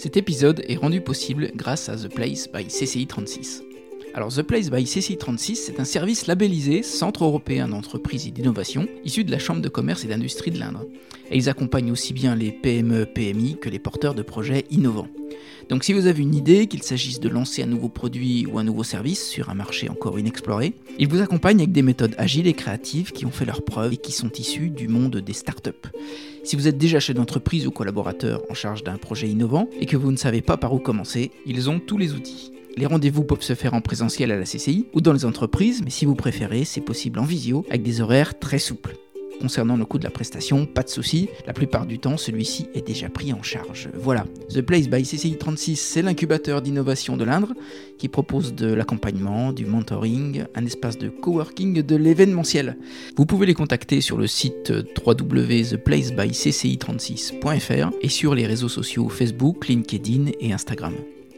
Cet épisode est rendu possible grâce à The Place by CCI 36. Alors The Place by CCI 36, c'est un service labellisé Centre européen d'entreprise et d'innovation, issu de la Chambre de commerce et d'industrie de l'Indre. Et ils accompagnent aussi bien les PME, PMI que les porteurs de projets innovants. Donc si vous avez une idée, qu'il s'agisse de lancer un nouveau produit ou un nouveau service sur un marché encore inexploré, ils vous accompagnent avec des méthodes agiles et créatives qui ont fait leurs preuves et qui sont issues du monde des startups. Si vous êtes déjà chef d'entreprise ou collaborateur en charge d'un projet innovant et que vous ne savez pas par où commencer, ils ont tous les outils. Les rendez-vous peuvent se faire en présentiel à la CCI ou dans les entreprises, mais si vous préférez, c'est possible en visio avec des horaires très souples. Concernant le coût de la prestation, pas de souci, la plupart du temps celui-ci est déjà pris en charge. Voilà, The Place by CCI 36, c'est l'incubateur d'innovation de l'Indre qui propose de l'accompagnement, du mentoring, un espace de coworking, de l'événementiel. Vous pouvez les contacter sur le site www.theplacebycci36.fr et sur les réseaux sociaux Facebook, LinkedIn et Instagram.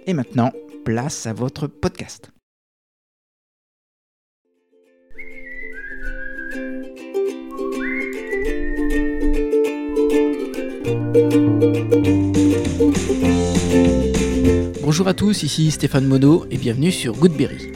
Et maintenant, place à votre podcast. Bonjour à tous, ici Stéphane Monod et bienvenue sur Goodberry.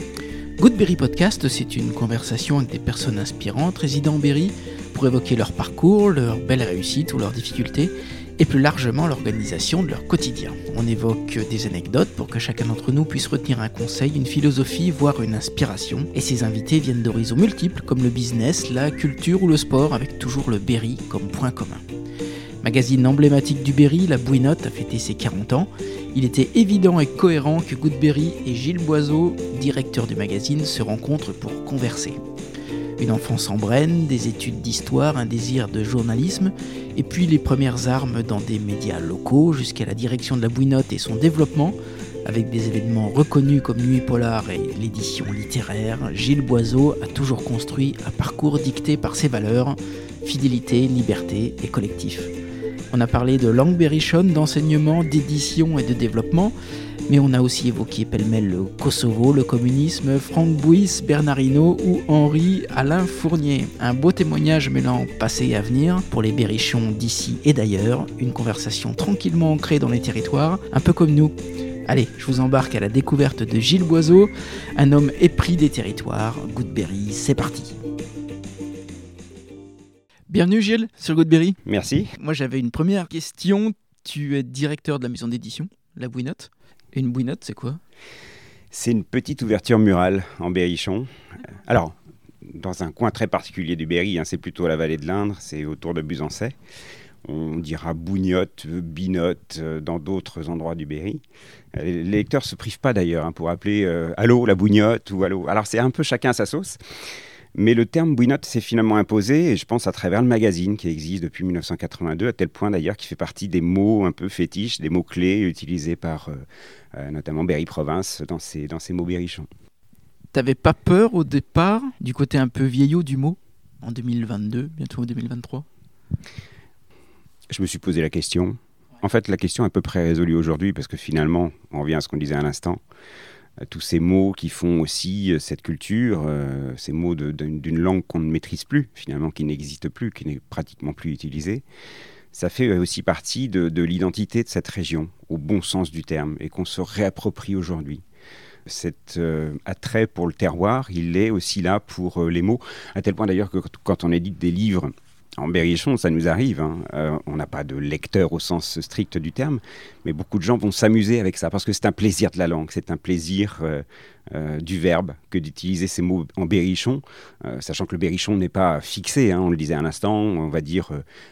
Goodberry Podcast, c'est une conversation avec des personnes inspirantes résidant en Berry pour évoquer leur parcours, leurs belles réussites ou leurs difficultés et plus largement l'organisation de leur quotidien. On évoque des anecdotes pour que chacun d'entre nous puisse retenir un conseil, une philosophie, voire une inspiration. Et ces invités viennent d'horizons multiples comme le business, la culture ou le sport, avec toujours le Berry comme point commun. Magazine emblématique du Berry, la Bouinotte a fêté ses 40 ans. Il était évident et cohérent que Goodberry et Gilles Boiseau, directeur du magazine, se rencontrent pour converser. Une enfance en Brenne, des études d'histoire, un désir de journalisme, et puis les premières armes dans des médias locaux jusqu'à la direction de la Bouinotte et son développement, avec des événements reconnus comme Nuit Polar et l'édition littéraire, Gilles Boiseau a toujours construit un parcours dicté par ses valeurs, fidélité, liberté et collectif. On a parlé de langue berrichonne, d'enseignement, d'édition et de développement, mais on a aussi évoqué pêle-mêle le Kosovo, le communisme, Franck Bouys, Bernard Hinault ou Henri Alain Fournier. Un beau témoignage mêlant passé et avenir pour les berrichons d'ici et d'ailleurs, une conversation tranquillement ancrée dans les territoires, un peu comme nous. Allez, je vous embarque à la découverte de Gilles Boiseau, un homme épris des territoires. Goodberry, c'est parti. Bienvenue Gilles sur Goodberry. Merci. Moi j'avais une première question. Tu es directeur de la maison d'édition, La Bouinotte. Et une bouinotte, c'est quoi? C'est une petite ouverture murale en berrichon. Alors, dans un coin très particulier du Berry, hein, c'est plutôt la vallée de l'Indre, c'est autour de Busancais. On dira bougnotte, binotte euh, dans d'autres endroits du Berry. Euh, les lecteurs ne se privent pas d'ailleurs hein, pour appeler euh, Allô la bougnotte ou Allô. Alors c'est un peu chacun à sa sauce. Mais le terme bouinotte s'est finalement imposé, et je pense à travers le magazine qui existe depuis 1982, à tel point d'ailleurs qu'il fait partie des mots un peu fétiches, des mots clés utilisés par euh, euh, notamment Berry Province dans ses, dans ses mots berrichons. T'avais pas peur au départ du côté un peu vieillot du mot en 2022, bientôt en 2023 Je me suis posé la question. En fait, la question est à peu près résolue aujourd'hui parce que finalement, on revient à ce qu'on disait à l'instant tous ces mots qui font aussi euh, cette culture, euh, ces mots d'une langue qu'on ne maîtrise plus, finalement, qui n'existe plus, qui n'est pratiquement plus utilisée, ça fait aussi partie de, l'identité de cette région, au bon sens du terme, et qu'on se réapproprie aujourd'hui. Cet euh, attrait pour le terroir, il est aussi là pour les mots, à tel point d'ailleurs que quand on édite des livres, en berrichon, ça nous arrive. Hein. Euh, on n'a pas de lecteur au sens strict du terme, mais beaucoup de gens vont s'amuser avec ça parce que c'est un plaisir de la langue, c'est un plaisir euh, euh, du verbe que d'utiliser ces mots en berrichon, sachant que le berrichon n'est pas fixé. Hein. on le disait à l'instant, on va dire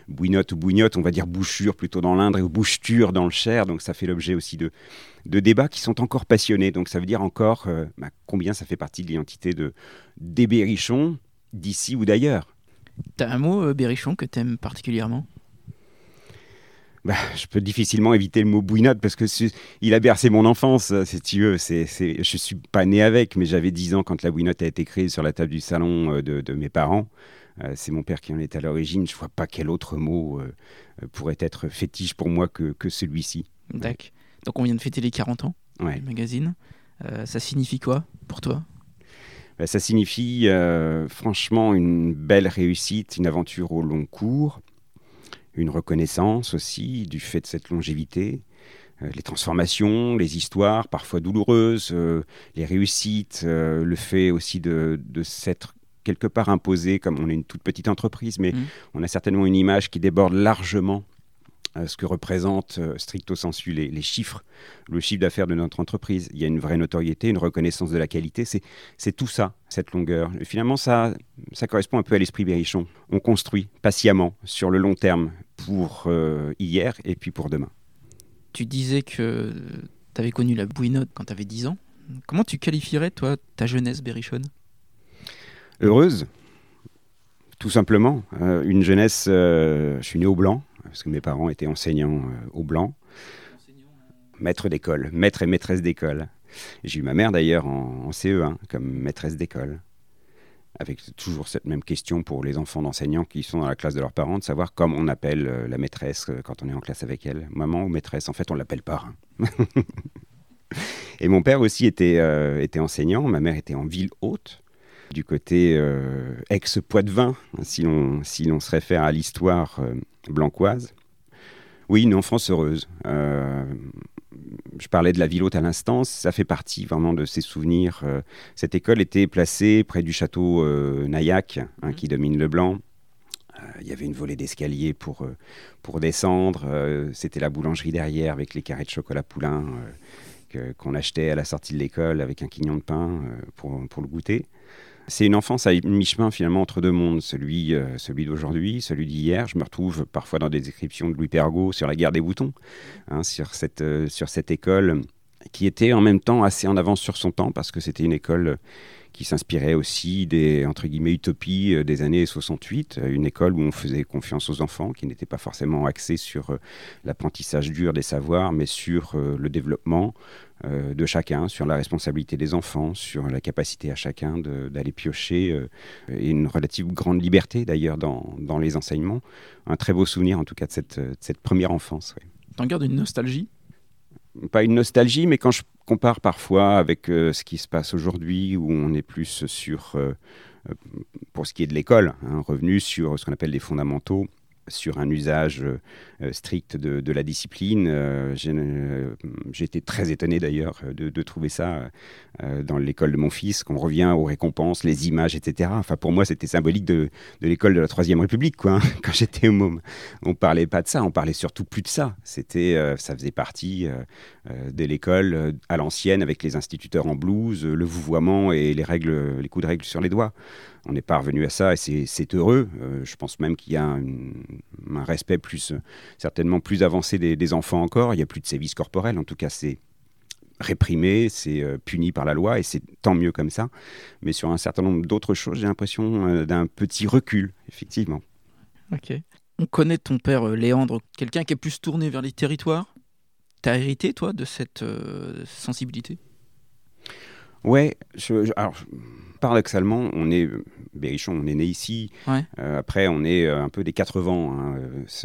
bouinotte ou bougnotte, on va dire bouchure plutôt dans l'Indre et boucheture dans le Cher. Donc ça fait l'objet aussi de, de débats qui sont encore passionnés. Donc ça veut dire encore bah, combien ça fait partie de l'identité de, des berrichons d'ici ou d'ailleurs. T'as un mot, euh, Berrichon, que t'aimes particulièrement? Bah, je peux difficilement éviter le mot bouinotte parce que il a bercé mon enfance, euh, si tu veux. C'est, c'est, je suis pas né avec, mais j'avais 10 ans quand la bouinotte a été créée sur la table du salon euh, de, mes parents. c'est mon père qui en est à l'origine. Je vois pas quel autre mot pourrait être fétiche pour moi que, que celui-ci. D'accord. Donc on vient de fêter les 40 ans du magazine. ça signifie quoi pour toi? Ça signifie euh, franchement une belle réussite, une aventure au long cours, une reconnaissance aussi du fait de cette longévité. les transformations, les histoires, parfois douloureuses, les réussites, le fait aussi de, de s'être quelque part imposé, comme on est une toute petite entreprise, mais mmh. on a certainement une image qui déborde largement euh, ce que représentent euh, stricto sensu les, chiffres, le chiffre d'affaires de notre entreprise. Il y a une vraie notoriété, une reconnaissance de la qualité. C'est tout ça, cette longueur. Et finalement, ça, ça correspond un peu à l'esprit Berrichon. On construit patiemment, sur le long terme, pour euh, hier et puis pour demain. Tu disais que tu avais connu la bouinotte quand tu avais 10 ans. Comment tu qualifierais, toi, ta jeunesse berrichonne? Heureuse, tout simplement. une jeunesse, je suis né au Blanc, parce que mes parents étaient enseignants euh, au Blanc, maître d'école, maître et maîtresse d'école. J'ai eu ma mère d'ailleurs en, CE1 comme maîtresse d'école, avec toujours cette même question pour les enfants d'enseignants qui sont dans la classe de leurs parents, de savoir comment on appelle euh, la maîtresse euh, quand on est en classe avec elle. Maman ou maîtresse, en fait on l'appelle parrain. et mon père aussi était enseignant, ma mère était en ville haute du côté euh, ex-Poitevin, si l'on si se réfère à l'histoire euh, blancoise. Oui, une enfance heureuse. Euh, je parlais de la ville haute à l'instant, ça fait partie vraiment de ces souvenirs. cette école était placée près du château Naillac, hein, mmh. qui domine le Blanc. Il y avait une volée d'escalier pour, pour descendre. C'était la boulangerie derrière avec les carrés de chocolat poulain qu'on achetait à la sortie de l'école avec un quignon de pain pour, pour le goûter. C'est une enfance à mi-chemin finalement entre deux mondes, celui, euh, celui d'aujourd'hui, celui d'hier. Je me retrouve parfois dans des descriptions de Louis Pergaud sur la guerre des boutons, hein, sur, cette, euh, sur cette école qui était en même temps assez en avance sur son temps parce que c'était une école qui s'inspirait aussi des entre guillemets utopies euh, des années 68, une école où on faisait confiance aux enfants, qui n'était pas forcément axée sur l'apprentissage dur des savoirs, mais sur le développement, euh, de chacun, sur la responsabilité des enfants, sur la capacité à chacun d'aller piocher, euh, et une relative grande liberté d'ailleurs dans, dans, les enseignements. Un très beau souvenir en tout cas de cette, cette première enfance. Ouais. T'en gardes une nostalgie? Pas une nostalgie, mais quand je compare parfois avec euh, ce qui se passe aujourd'hui, où on est plus sur, pour ce qui est de l'école, hein, revenu sur ce qu'on appelle les fondamentaux, sur un usage euh, strict de, la discipline. Euh, euh, été très étonné d'ailleurs de, trouver ça dans l'école de mon fils, qu'on revient aux récompenses, les images, etc. Enfin, pour moi, c'était symbolique de, l'école de la Troisième République, quoi. Hein, quand j'étais au môme, on parlait pas de ça, on parlait surtout plus de ça. C'était, ça faisait partie de l'école à l'ancienne avec les instituteurs en blouse, le vouvoiement et les règles, les coups de règles sur les doigts on n'est pas revenu à ça et c'est heureux. je pense même qu'il y a un, respect plus certainement plus avancé des, enfants encore. Il n'y a plus de sévices corporels, en tout cas c'est réprimé, c'est euh, puni par la loi et c'est tant mieux comme ça. Mais sur un certain nombre d'autres choses, j'ai l'impression euh, d'un petit recul, effectivement. Ok. On connaît ton père euh, Léandre, quelqu'un qui est plus tourné vers les territoires? T'as hérité, toi, de cette sensibilité? Ouais, je, alors paradoxalement, on est Berrichon, on est né ici. Euh, après, on est euh, un peu des quatre vents. Hein.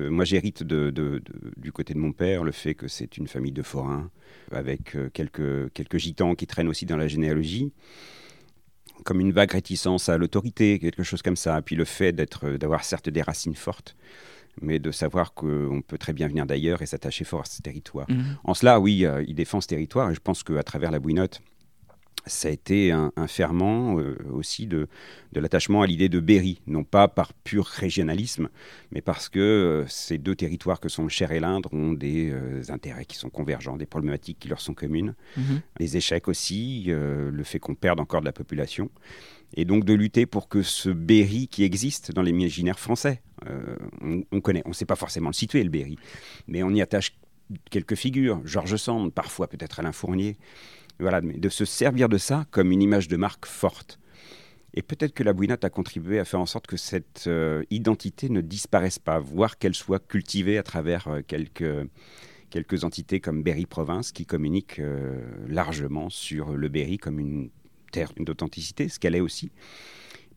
moi, j'hérite de, du côté de mon père le fait que c'est une famille de forains avec euh, quelques, quelques gitans qui traînent aussi dans la généalogie comme une vague réticence à l'autorité, quelque chose comme ça. Puis le fait d'être, d'avoir certes des racines fortes, mais de savoir qu'on peut très bien venir d'ailleurs et s'attacher fort à ce territoire. Mhm. En cela, oui, il défend ce territoire et je pense qu'à travers la bouinotte, ça a été un, ferment euh, aussi de, l'attachement à l'idée de Berry, non pas par pur régionalisme, mais parce que euh, ces deux territoires que sont le Cher et l'Indre ont des euh, intérêts qui sont convergents, des problématiques qui leur sont communes, mhm. les échecs aussi, le fait qu'on perde encore de la population, et donc de lutter pour que ce Berry qui existe dans l'imaginaire français, on, on, connaît, on ne sait pas forcément le situer, le Berry, mais on y attache quelques figures, Georges Sand, parfois peut-être Alain Fournier, voilà, de se servir de ça comme une image de marque forte. Et peut-être que la bouinotte a contribué à faire en sorte que cette euh, identité ne disparaisse pas, voire qu'elle soit cultivée à travers euh, quelques, quelques entités comme Berry Province qui communiquent euh, largement sur le Berry comme une terre d'authenticité, ce qu'elle est aussi,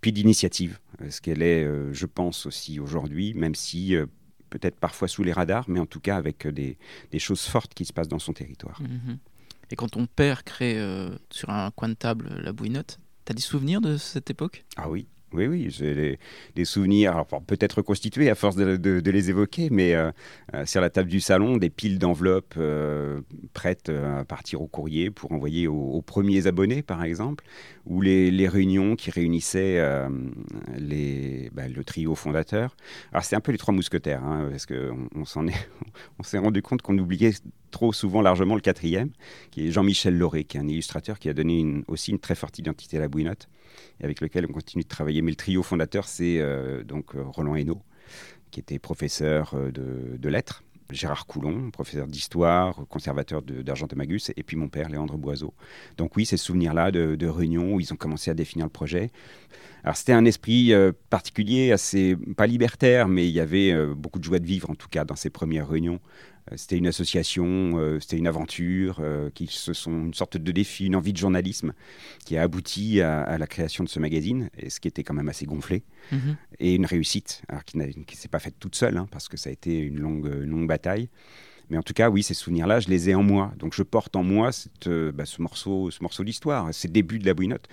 puis d'initiative, ce qu'elle est, je pense aussi aujourd'hui, même si peut-être parfois sous les radars, mais en tout cas avec des, choses fortes qui se passent dans son territoire. Mm-hmm. Et quand ton père crée euh, sur un coin de table la bouinotte, t'as des souvenirs de cette époque? Ah oui, Oui, oui, j'ai des, souvenirs, peut-être reconstitués à force de, les évoquer, mais euh, euh, sur la table du salon, des piles d'enveloppes euh, prêtes à partir au courrier pour envoyer aux, premiers abonnés, par exemple, ou les, réunions qui réunissaient les, bah, le trio fondateur. Alors, c'est un peu les trois mousquetaires, hein, parce qu'on on s'est rendu compte qu'on oubliait trop souvent largement le quatrième, qui est Jean-Michel Lauré, qui est un illustrateur qui a donné aussi une très forte identité à la bouinotte avec lequel on continue de travailler. Mais le trio fondateur, c'est euh, donc euh, Roland Hainaut, qui était professeur euh, de, lettres. Gérard Coulon, professeur d'histoire, conservateur d'Argentemagus, et puis mon père, Léandre Boiseau. Donc oui, ces souvenirs-là de, de réunions où ils ont commencé à définir le projet. Alors c'était un esprit particulier, assez, pas libertaire, mais il y avait beaucoup de joie de vivre, en tout cas, dans ces premières réunions. Euh, c'était une association, euh, c'était une aventure, euh, qui se sont une sorte de défi, une envie de journalisme qui a abouti à, la création de ce magazine, et ce qui était quand même assez gonflé, mhm. et une réussite, alors qui ne s'est pas faite toute seule, hein, parce que ça a été une longue, longue bataille. Mais en tout cas, oui, ces souvenirs-là, je les ai en moi. Donc je porte en moi cette, bah, ce morceau, ce morceau d'histoire, ces débuts de la bouinotte.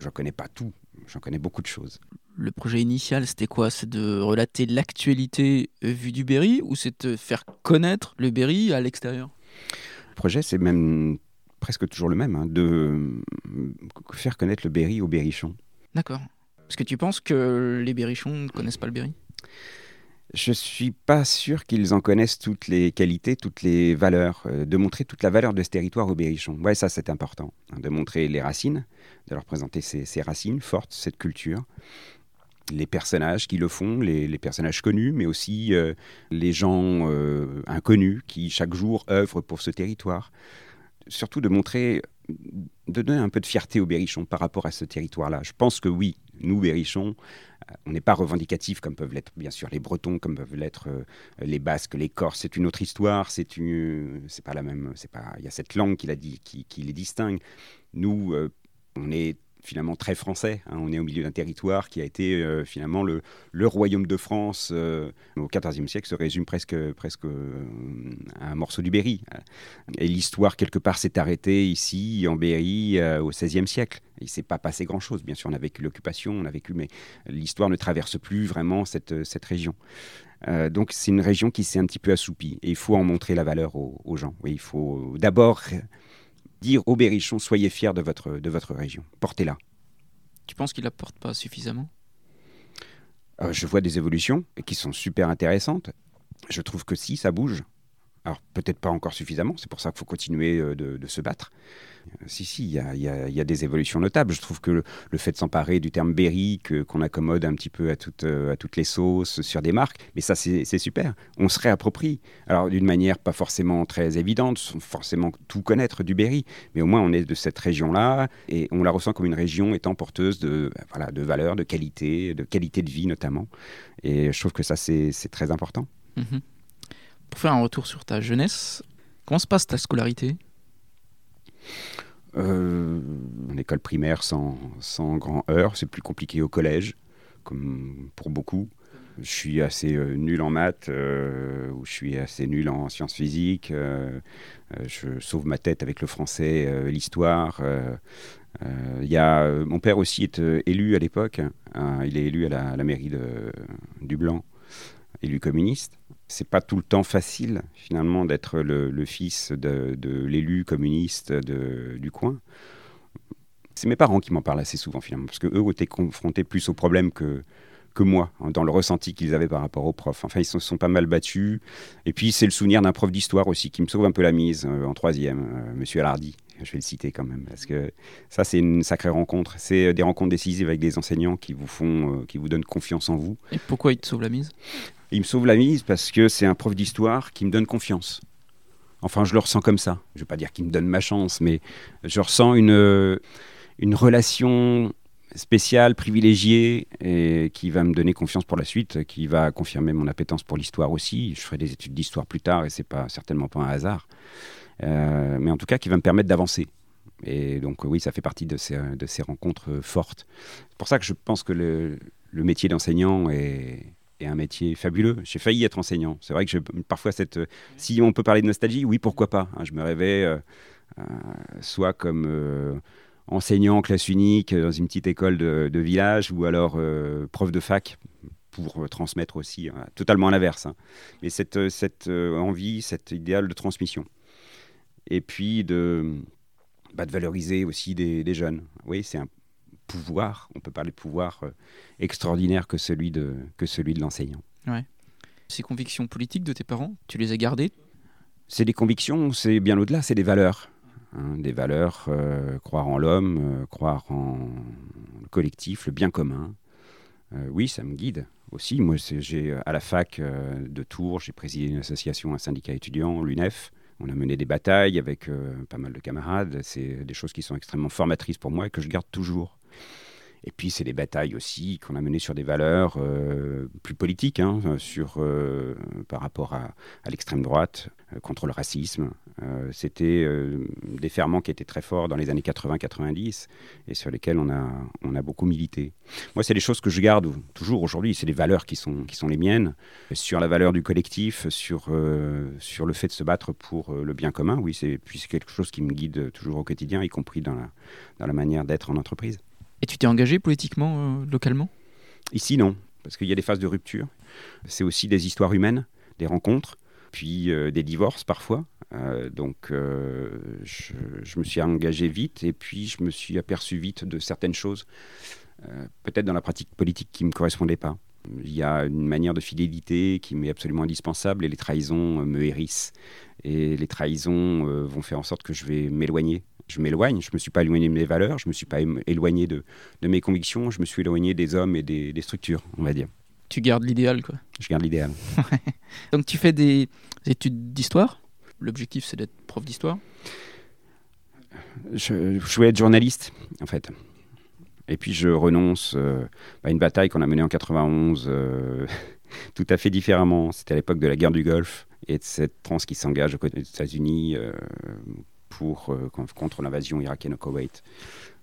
Je ne connais pas tout, j'en connais beaucoup de choses le projet initial, c'était quoi? C'est de relater l'actualité vue du Berry ou c'est de faire connaître le Berry à l'extérieur? Le projet, c'est même presque toujours le même, hein, de faire connaître le Berry aux Berrichons. D'accord. Est-ce que tu penses que les Berrichons ne connaissent pas le Berry? Je suis pas sûr qu'ils en connaissent toutes les qualités, toutes les valeurs, euh, de montrer toute la valeur de ce territoire aux Berrichons. Ouais, ça c'est important, hein, de montrer les racines, de leur présenter ces racines fortes, cette culture, les personnages qui le font, les, personnages connus, mais aussi euh, les gens euh, inconnus qui chaque jour œuvrent pour ce territoire. Surtout de montrer, de donner un peu de fierté aux Berrichons par rapport à ce territoire-là. Je pense que oui, nous, Berrichons, euh, on n'est pas revendicatifs comme peuvent l'être bien sûr les Bretons, comme peuvent l'être les Basques, les Corses. C'est une autre histoire. C'est une, c'est pas la même. C'est pas. Il y a cette langue qui les distingue. Nous, on est finalement très français. Hein. On est au milieu d'un territoire qui a été euh, finalement le, royaume de France euh, au XIVe siècle se résume presque, presque euh, à un morceau du Berry. Et l'histoire, quelque part, s'est arrêtée ici, en Berry, au XVIe siècle. Il ne s'est pas passé grand-chose. Bien sûr, on a vécu l'occupation, on a vécu, mais l'histoire ne traverse plus vraiment cette, cette région. donc c'est une région qui s'est un petit peu assoupie et il faut en montrer la valeur aux, aux gens. Oui, il faut d'abord dire aux Berrichons, soyez fiers de votre, de votre région, portez-la. Tu penses qu'il la porte pas suffisamment? Euh, Je vois des évolutions qui sont super intéressantes. Je trouve que si, ça bouge. Alors peut-être pas encore suffisamment, c'est pour ça qu'il faut continuer euh, de, se battre. Euh, si, si, il y a, des évolutions notables. Je trouve que le, fait de s'emparer du terme Berry, qu'on accommode un petit peu à, euh, à toutes les sauces sur des marques, mais ça c'est super. On se réapproprie. Alors d'une manière pas forcément très évidente, sans forcément tout connaître du Berry, mais au moins on est de cette région-là et on la ressent comme une région étant porteuse de, de valeurs, de qualité, de qualité de vie notamment. Et je trouve que ça c'est très important. Mm-hmm. Faire un retour sur ta jeunesse, comment se passe ta scolarité? Euh, En école primaire sans, sans grand heure, c'est plus compliqué au collège, comme pour beaucoup. Je suis assez euh, nul en maths, euh, ou je suis assez nul en sciences physiques. je sauve ma tête avec le français, l'histoire. Mon père aussi est élu à l'époque. Hein, il est élu à la, à la mairie de, du Blanc, élu communiste c'est pas tout le temps facile finalement d'être le, fils de, l'élu communiste du coin. C'est mes parents qui m'en parlent assez souvent finalement, parce qu'eux ont été confrontés plus aux problèmes que, que moi, hein, dans le ressenti qu'ils avaient par rapport aux profs. Enfin, ils se sont pas mal battus. Et puis, c'est le souvenir d'un prof d'histoire aussi qui me sauve un peu la mise euh, en troisième, euh, Monsieur Alardi. Je vais le citer quand même, parce que ça, c'est une sacrée rencontre. C'est euh, des rencontres décisives avec des enseignants qui vous font, qui vous donnent confiance en vous. Et pourquoi il te sauve la mise? Il me sauve la mise parce que c'est un prof d'histoire qui me donne confiance. Enfin, je le ressens comme ça. Je ne veux pas dire qu'il me donne ma chance, mais je ressens une, une relation spéciale, privilégiée, et qui va me donner confiance pour la suite, qui va confirmer mon appétence pour l'histoire aussi. Je ferai des études d'histoire plus tard, et c'est pas certainement pas un hasard. Euh, mais en tout cas, qui va me permettre d'avancer. Et donc, oui, ça fait partie de ces, de ces rencontres fortes. C'est pour ça que je pense que le métier d'enseignant est, et un métier fabuleux. J'ai failli être enseignant. C'est vrai que je, parfois, cette, si on peut parler de nostalgie, oui, pourquoi pas. Hein. je me rêvais euh, euh, soit comme, euh, enseignant classe unique dans une petite école de, village ou alors prof de fac pour transmettre aussi, totalement à l'inverse. Hein. Mais cette, cette envie, cet idéal de transmission. Et puis de, bah, de valoriser aussi des, jeunes. Oui, c'est un pouvoir, on peut parler de pouvoir extraordinaire que celui de, que celui de l'enseignant. Ouais. Ces convictions politiques de tes parents, tu les as gardées? C'est des convictions, c'est bien au-delà, c'est des valeurs. Hein, des valeurs, euh, croire en l'homme, euh, croire en le collectif, le bien commun. Euh, oui, ça me guide aussi. Moi, j'ai à la fac de Tours, j'ai présidé une association, un syndicat étudiant, l'UNEF. On a mené des batailles avec pas mal de camarades. C'est des choses qui sont extrêmement formatrices pour moi et que je garde toujours. Et puis, c'est des batailles aussi qu'on a menées sur des valeurs euh, plus politiques, hein, sur, euh, par rapport à, l'extrême droite, euh, contre le racisme. C'était des ferments qui étaient très forts dans les années 80-90 et sur lesquels on a, on a beaucoup milité. Moi, c'est des choses que je garde toujours aujourd'hui. C'est des valeurs qui sont, qui sont les miennes. Sur la valeur du collectif, sur, sur le fait de se battre pour le bien commun, oui, c'est quelque chose qui me guide toujours au quotidien, y compris dans la, dans la manière d'être en entreprise. Et tu t'es engagé politiquement, euh, localement? Ici, non, parce qu'il y a des phases de rupture. C'est aussi des histoires humaines, des rencontres, puis euh, des divorces parfois. Euh, donc, je, je, me suis engagé vite et puis je me suis aperçu vite de certaines choses, peut-être dans la pratique politique qui ne me correspondait pas. Il y a une manière de fidélité qui m'est absolument indispensable et les trahisons me hérissent. Et les trahisons vont faire en sorte que je vais m'éloigner je m'éloigne. Je ne me suis pas éloigné de mes valeurs, je ne me suis pas éloigné de, de, mes convictions, je me suis éloigné des hommes et des, des structures, on va dire. Tu gardes l'idéal, quoi. Je garde l'idéal. Donc tu fais des études d'histoire? L'objectif, c'est d'être prof d'histoire? Je, je, voulais être journaliste, en fait. Et puis je renonce euh, à une bataille qu'on a menée en 91 euh, tout à fait différemment. C'était à l'époque de la guerre du Golfe et de cette trans qui s'engage aux côtés des États-Unis euh, pour, euh, contre l'invasion irakienne au Koweït.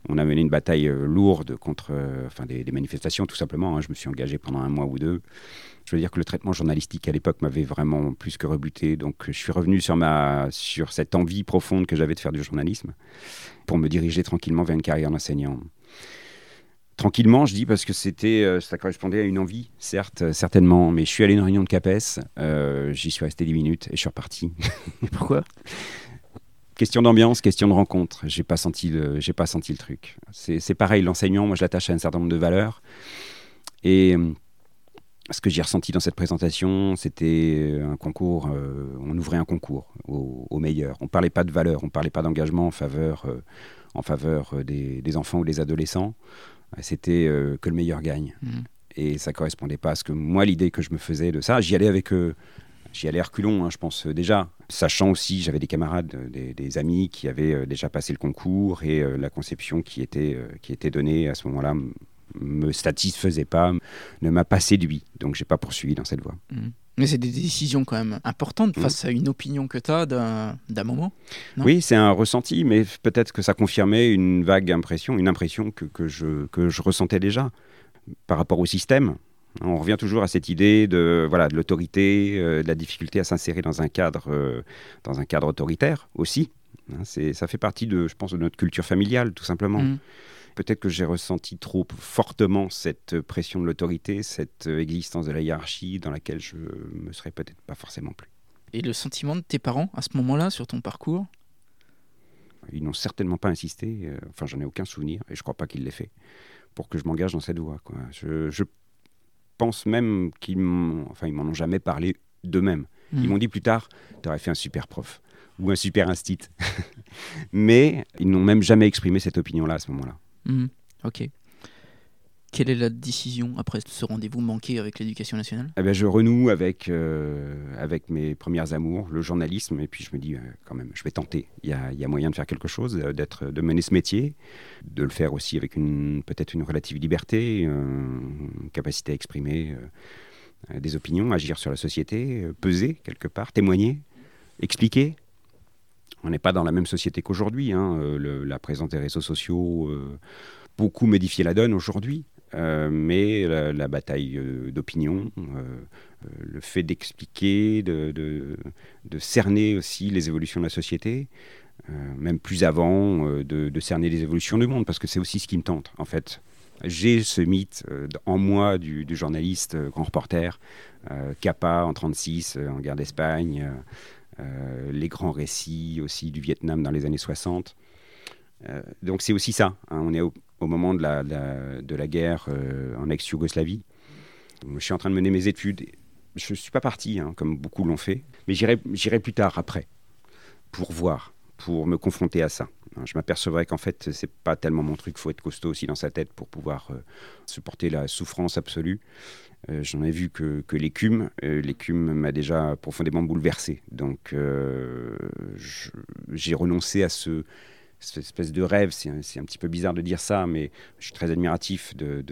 On a mené une bataille euh, lourde contre euh, enfin, des, manifestations, tout simplement. Hein. Je me suis engagé pendant un mois ou deux. Je veux dire que le traitement journalistique à l'époque m'avait vraiment plus que rebuté. Donc je suis revenu sur, ma, sur cette envie profonde que j'avais de faire du journalisme pour me diriger tranquillement vers une carrière d'enseignant. Tranquillement, je dis parce que c'était, ça correspondait à une envie, certes, certainement. Mais je suis allé à une réunion de CAPES, j'y suis resté 10 minutes et je suis reparti. Pourquoi? Question d'ambiance, question de rencontre. J'ai pas senti le, j'ai pas senti le truc. C'est pareil, l'enseignant, moi je l'attache à un certain nombre de valeurs. Et euh, ce que j'ai ressenti dans cette présentation, c'était un concours. Euh, on ouvrait un concours au, meilleur. On parlait pas de valeurs, on parlait pas d'engagement en faveur, euh, en faveur des, enfants ou des adolescents. C'était que le meilleur gagne. Mmh. Et ça correspondait pas à ce que moi l'idée que je me faisais de ça. J'y allais avec j'y allais reculons, hein, je pense déjà. Sachant aussi, j'avais des camarades, euh, des, amis qui avaient euh, déjà passé le concours et euh, la conception qui était, qui était donnée à ce moment-là me satisfaisait pas, ne m'a pas séduit. Donc j'ai pas poursuivi dans cette voie. Mmh. Mais c'est des décisions quand même importantes mmh. face à une opinion que tu as d'un moment. oui, c'est un ressenti, mais peut-être que ça confirmait une vague impression, une impression que, que, je, que je ressentais déjà par rapport au système. On revient toujours à cette idée de voilà de l'autorité, euh, de la difficulté à s'insérer dans un cadre euh, dans un cadre autoritaire aussi. Hein, c'est ça fait partie de je pense de notre culture familiale tout simplement. Mm. Peut-être que j'ai ressenti trop fortement cette pression de l'autorité, cette existence de la hiérarchie dans laquelle je me serais peut-être pas forcément plus. Et le sentiment de tes parents à ce moment-là sur ton parcours? Ils n'ont certainement pas insisté, euh, enfin j'en ai aucun souvenir et je crois pas qu'ils l'aient fait pour que je m'engage dans cette voie. Quoi. Je, je pense même qu'ils m'ont, enfin, ils m'en ont jamais parlé d'eux-mêmes. Ils hmm. m'ont dit plus tard, tu aurais fait un super prof ou un super instit. Mais ils n'ont même jamais exprimé cette opinion-là à ce moment-là. Hmm. Ok. Quelle est la décision après ce rendez-vous manqué avec l'éducation nationale? Eh ben, Je renoue avec, euh, avec mes premières amours, le journalisme, et puis je me dis euh, quand même, je vais tenter. Il y a, moyen de faire quelque chose, euh, d'être, de mener ce métier, de le faire aussi avec une, peut-être une relative liberté, une capacité à exprimer des opinions, agir sur la société, peser quelque part, témoigner, expliquer. On n'est pas dans la même société qu'aujourd'hui. Hein. la présence des réseaux sociaux beaucoup modifié la donne aujourd'hui. Mais la, bataille d'opinion, le fait d'expliquer, de, cerner aussi les évolutions de la société, même plus avant, de, cerner les évolutions du monde, parce que c'est aussi ce qui me tente, en fait. J'ai ce mythe en moi du, journaliste, grand reporter, Capa en 36, en guerre d'Espagne, les grands récits aussi du Vietnam dans les années 60. Euh, donc c'est aussi ça. Hein. on est moment de la, la guerre euh, en ex-Yougoslavie. Je suis en train de mener mes études. Je ne suis pas parti, hein, comme beaucoup l'ont fait, mais j'irai plus tard, après, pour voir, pour me confronter à ça. Hein, je m'apercevrai qu'en fait, c'est pas tellement mon truc. Il faut être costaud aussi dans sa tête pour pouvoir euh, supporter la souffrance absolue. J'en ai vu que, que l'écume, l'écume m'a déjà profondément bouleversé. Donc, j'ai renoncé à ce, cette espèce de rêve. C'est un, petit peu bizarre de dire ça, mais je suis très admiratif de,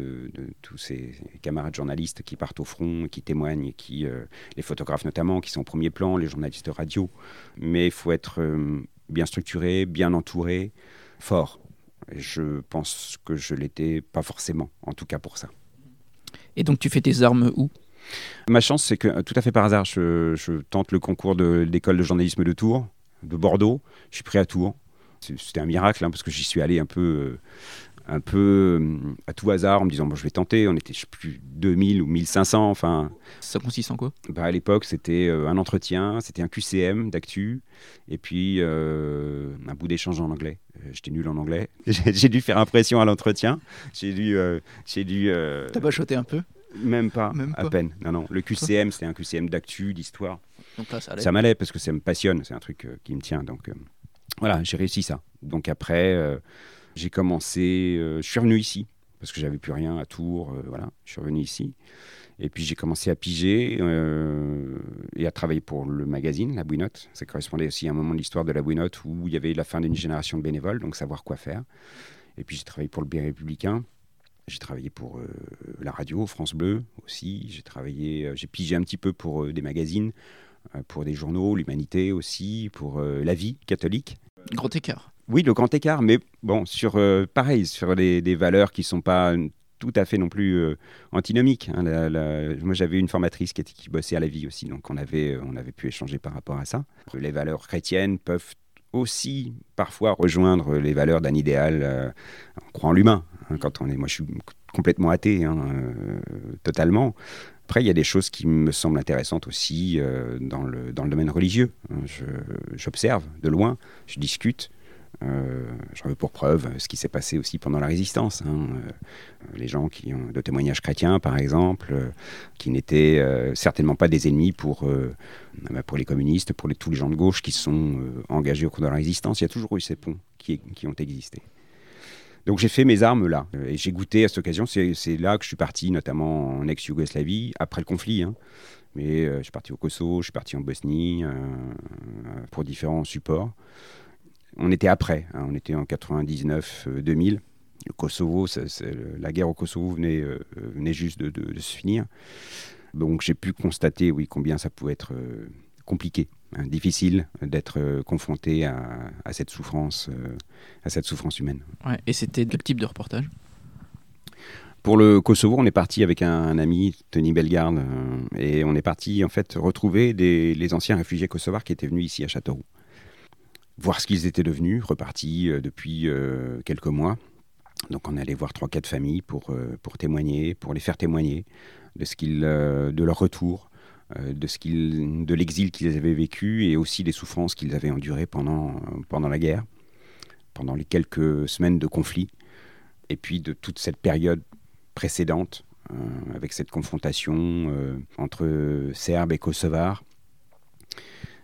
tous ces camarades journalistes qui partent au front, qui témoignent, qui, euh, les photographes notamment, qui sont au premier plan, les journalistes radio. Mais il faut être euh, bien structuré, bien entouré, fort. je pense que je l'étais pas forcément, en tout cas pour ça. Et donc tu fais tes armes où? Ma chance, c'est que tout à fait par hasard, je, je tente le concours de l'école de journalisme de Tours, de Bordeaux. Je suis pris à Tours. C'était un miracle, hein, parce que j'y suis allé un peu, euh, un peu euh, à tout hasard, en me disant, bon, je vais tenter. On était, je sais plus, 2000 ou 1500, enfin... Ça consiste en quoi? Bah, À l'époque, c'était euh, un entretien, c'était un QCM d'actu, et puis un bout d'échange en anglais. J'étais nul en anglais. J'ai dû faire impression à l'entretien. J'ai dû... j'ai dû T'as pas choté un peu? Même pas, Même pas, à peine. Non, non. Le QCM, c'était un QCM d'actu, d'histoire. Ça m'allait parce que ça me passionne, c'est un truc qui me tient. Donc, voilà, j'ai réussi ça. Donc après, euh, j'ai commencé, euh, je suis revenu ici, parce que j'avais plus rien à Tours, euh, voilà, je suis revenu ici. Et puis j'ai commencé à piger et à travailler pour le magazine, La Bouinotte. Ça correspondait aussi à un moment de l'histoire de La Bouinotte où il y avait la fin d'une génération de bénévoles, donc savoir quoi faire. Et puis j'ai travaillé pour le Bé Républicain. J'ai travaillé pour la radio, France Bleu aussi. J'ai travaillé, j'ai pigé un petit peu pour des magazines, pour des journaux, l'Humanité aussi, pour La Vie catholique. Grand écart. Oui, le grand écart, mais bon, sur euh, pareil, sur des, valeurs qui sont pas tout à fait non plus euh, antinomiques. Hein. moi, j'avais une formatrice qui, qui bossait à la vie aussi, donc on avait, on avait pu échanger par rapport à ça. Les valeurs chrétiennes peuvent aussi parfois rejoindre les valeurs d'un idéal euh, en croyant l'humain. Hein, quand on est, moi, je suis complètement athée, hein, totalement. Après, il y a des choses qui me semblent intéressantes aussi euh, dans, le, dans le domaine religieux. Hein, j'observe de loin, je discute. Euh, J'en veux pour preuve ce qui s'est passé aussi pendant la résistance. Hein, euh, les gens qui ont de témoignages chrétiens, par exemple, euh, qui n'étaient certainement pas des ennemis pour, bah, pour les communistes, pour tous les gens de gauche qui sont engagés au cours de la résistance. Il y a toujours eu ces ponts qui, qui ont existé. Donc j'ai fait mes armes là. Et j'ai goûté à cette occasion. C'est là que je suis parti, notamment en ex-Yougoslavie, après le conflit. Hein. Mais euh, je suis parti au Kosovo, je suis parti en Bosnie, euh, pour différents supports. On était après, hein. on était en 99-2000. Euh, le Kosovo, la guerre au Kosovo venait, juste de, se finir. Donc j'ai pu constater, combien ça pouvait être compliqué, hein, difficile d'être euh, confronté à, cette souffrance, euh, à cette souffrance humaine. et c'était quel type de reportage? Pour le Kosovo, on est parti avec un, ami, Tony Bellegarde, euh, et on est parti en fait retrouver les anciens réfugiés kosovars qui étaient venus ici à Châteauroux. Voir ce qu'ils étaient devenus, repartis depuis quelques mois. Donc on allait voir trois, quatre familles pour, pour témoigner, pour les faire témoigner de, ce qu'ils, de leur retour, de, ce de l'exil qu'ils avaient vécu et aussi des souffrances qu'ils avaient endurées pendant, pendant la guerre, pendant les quelques semaines de conflit, et puis de toute cette période précédente, euh, avec cette confrontation euh, entre Serbes et Kosovars.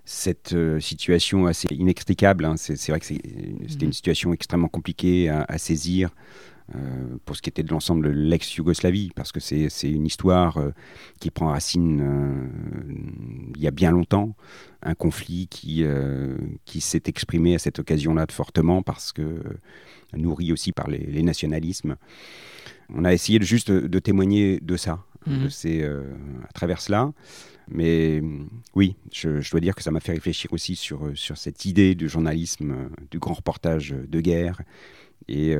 Cette situation assez inextricable, hein, c'est vrai que c'était une mhm. situation extrêmement compliquée à saisir, euh, pour ce qui était de l'ensemble de l'ex-Yougoslavie, parce que c'est une histoire euh, qui prend racine euh, il y a bien longtemps, un conflit qui, qui s'est exprimé à cette occasion-là fortement, parce que nourri aussi par les, nationalismes. On a essayé de, juste de, témoigner de ça, mhm. de ces, à travers cela. Mais oui, je, je, dois dire que ça m'a fait réfléchir aussi sur, sur cette idée du journalisme, du grand reportage de guerre, et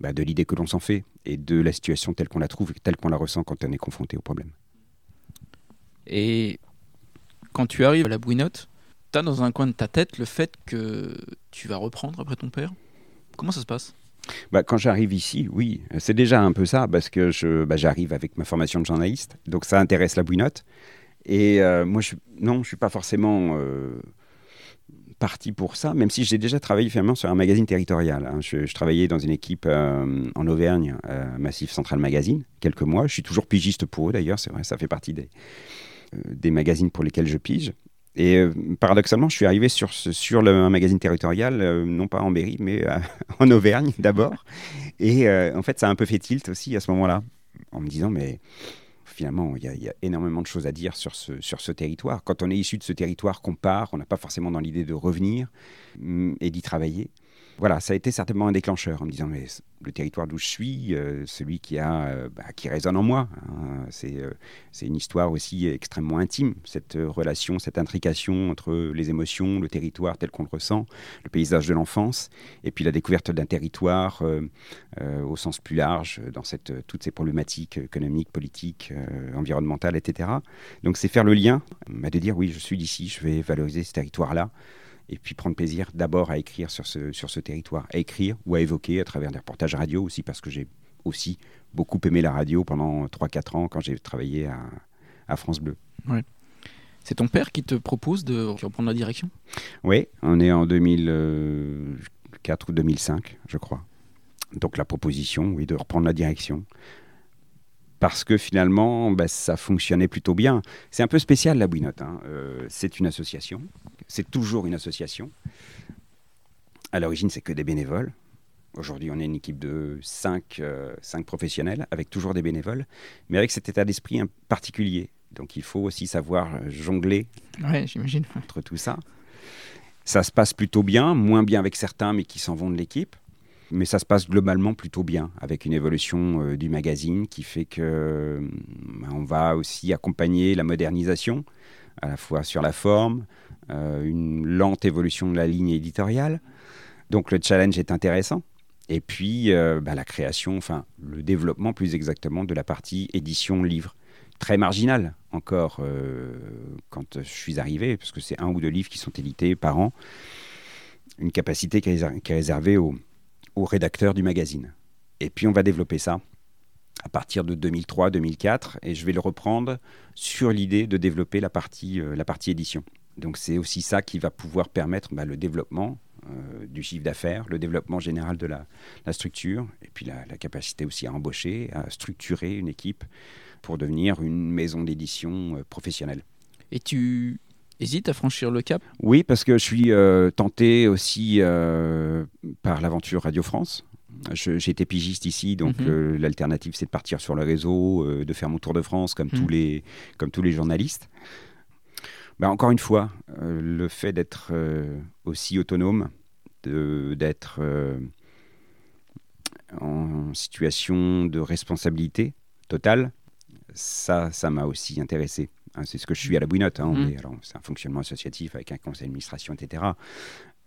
bah, de l'idée que l'on s'en fait et de la situation telle qu'on la trouve, telle qu'on la ressent quand on est confronté au problème. Et quand tu arrives à la bouinotte, tu as dans un coin de ta tête le fait que tu vas reprendre après ton père? Comment ça se passe? Bah, quand j'arrive ici, oui, c'est déjà un peu ça, parce que je, bah, j'arrive avec ma formation de journaliste, donc ça intéresse la bouinotte. Et euh, moi, je, non, je ne suis pas forcément euh, parti pour ça, même si j'ai déjà travaillé finalement sur un magazine territorial. Hein. Je, travaillais dans une équipe euh, en Auvergne, Massif Central Magazine, quelques mois. Je suis toujours pigiste pour eux d'ailleurs, c'est vrai, ça fait partie des, des magazines pour lesquels je pige. Et euh, paradoxalement, je suis arrivé sur, sur le, un magazine territorial, euh, non pas en Berry, mais euh, en Auvergne d'abord. Et en fait, ça a un peu fait tilt aussi à ce moment-là, en me disant, mais finalement, il y, a énormément de choses à dire sur ce, sur ce territoire. Quand on est issu de ce territoire, qu'on part, on n'a pas forcément dans l'idée de revenir mm, et d'y travailler voilà, ça a été certainement un déclencheur en me disant mais le territoire d'où je suis, euh, celui qui a, euh, bah, qui résonne en moi, hein, euh, c'est une histoire aussi extrêmement intime, cette relation, cette intrication entre les émotions, le territoire tel qu'on le ressent, le paysage de l'enfance, et puis la découverte d'un territoire au sens plus large dans cette, toutes ces problématiques économiques, politiques, environnementales, etc. Donc c'est faire le lien, de dire oui, je suis d'ici, je vais valoriser ce territoire-là et puis prendre plaisir d'abord à écrire sur ce, sur ce territoire, à écrire ou à évoquer à travers des reportages radio aussi, parce que j'ai aussi beaucoup aimé la radio pendant 3-4 ans quand j'ai travaillé à, à, France Bleu. Ouais. C'est ton père qui te propose de reprendre la direction? Oui, on est en 2004 ou 2005, je crois. Donc la proposition, oui, de reprendre la direction parce que finalement, bah, ça fonctionnait plutôt bien. C'est un peu spécial la Bouinotte. Hein. Euh, c'est une association, c'est toujours une association. À l'origine, c'est que des bénévoles. Aujourd'hui, on est une équipe de 5 euh, professionnels, avec toujours des bénévoles, mais avec cet état d'esprit particulier. Donc il faut aussi savoir jongler ouais, j'imagine. entre tout ça. Ça se passe plutôt bien, moins bien avec certains, mais qui s'en vont de l'équipe mais ça se passe globalement plutôt bien, avec une évolution euh, du magazine qui fait que euh, on va aussi accompagner la modernisation, à la fois sur la forme, euh, une lente évolution de la ligne éditoriale. Donc le challenge est intéressant. Et puis bah, la création, enfin le développement plus exactement de la partie édition livre, très marginal encore quand je suis arrivé, parce que c'est un ou deux livres qui sont édités par an. Une capacité qui est réservée aux au rédacteur du magazine. Et puis on va développer ça à partir de 2003-2004 et je vais le reprendre sur l'idée de développer la partie, euh, la partie édition. Donc c'est aussi ça qui va pouvoir permettre bah, le développement euh, du chiffre d'affaires, le développement général de la, structure et puis la, la, capacité aussi à embaucher, à structurer une équipe pour devenir une maison d'édition euh, professionnelle. Et tu hésite à franchir le cap? Oui, parce que je suis tenté aussi par l'aventure Radio France. Été pigiste ici, donc mhm. euh, l'alternative c'est de partir sur le réseau, de faire mon tour de France comme, tous, mhm. les, comme tous les journalistes. Ben, encore une fois, le fait d'être aussi autonome, d'être en situation de responsabilité totale, ça, ça m'a aussi intéressé. Hein, c'est ce que je suis à la bouinotte. Hein, mmh. c'est un fonctionnement associatif avec un conseil d'administration, etc.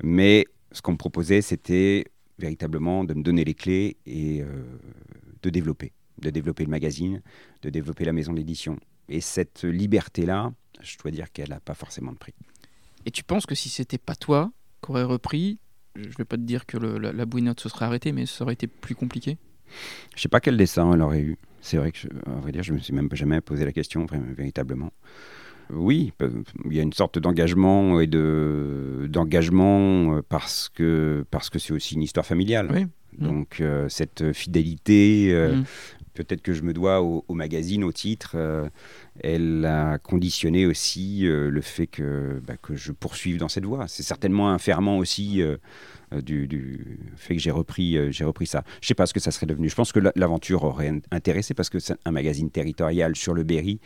Mais ce qu'on me proposait, c'était véritablement de me donner les clés et euh, de développer. De développer le magazine, de développer la maison d'édition. Et cette liberté-là, je dois dire qu'elle n'a pas forcément de prix. Et tu penses que si c'était pas toi qui aurais repris, je vais pas te dire que la, la, bouinotte se serait arrêtée, mais ça aurait été plus compliqué? Je sais pas quel dessin elle aurait eu. C'est vrai que, à vrai dire, je me suis même jamais posé la question véritablement. Oui, il y a une sorte d'engagement et de d'engagement euh, parce que parce que c'est aussi une histoire familiale. Donc euh, cette fidélité, euh, mmh. peut-être que je me dois au, magazine, au titre, elle a conditionné aussi le fait que bah, que je poursuive dans cette voie. C'est certainement un ferment aussi euh, du, fait que j'ai repris, euh, j'ai repris ça. Je ne sais pas ce que ça serait devenu. Je pense que l'aventure aurait intéressé parce que c'est un magazine territorial sur le Berry,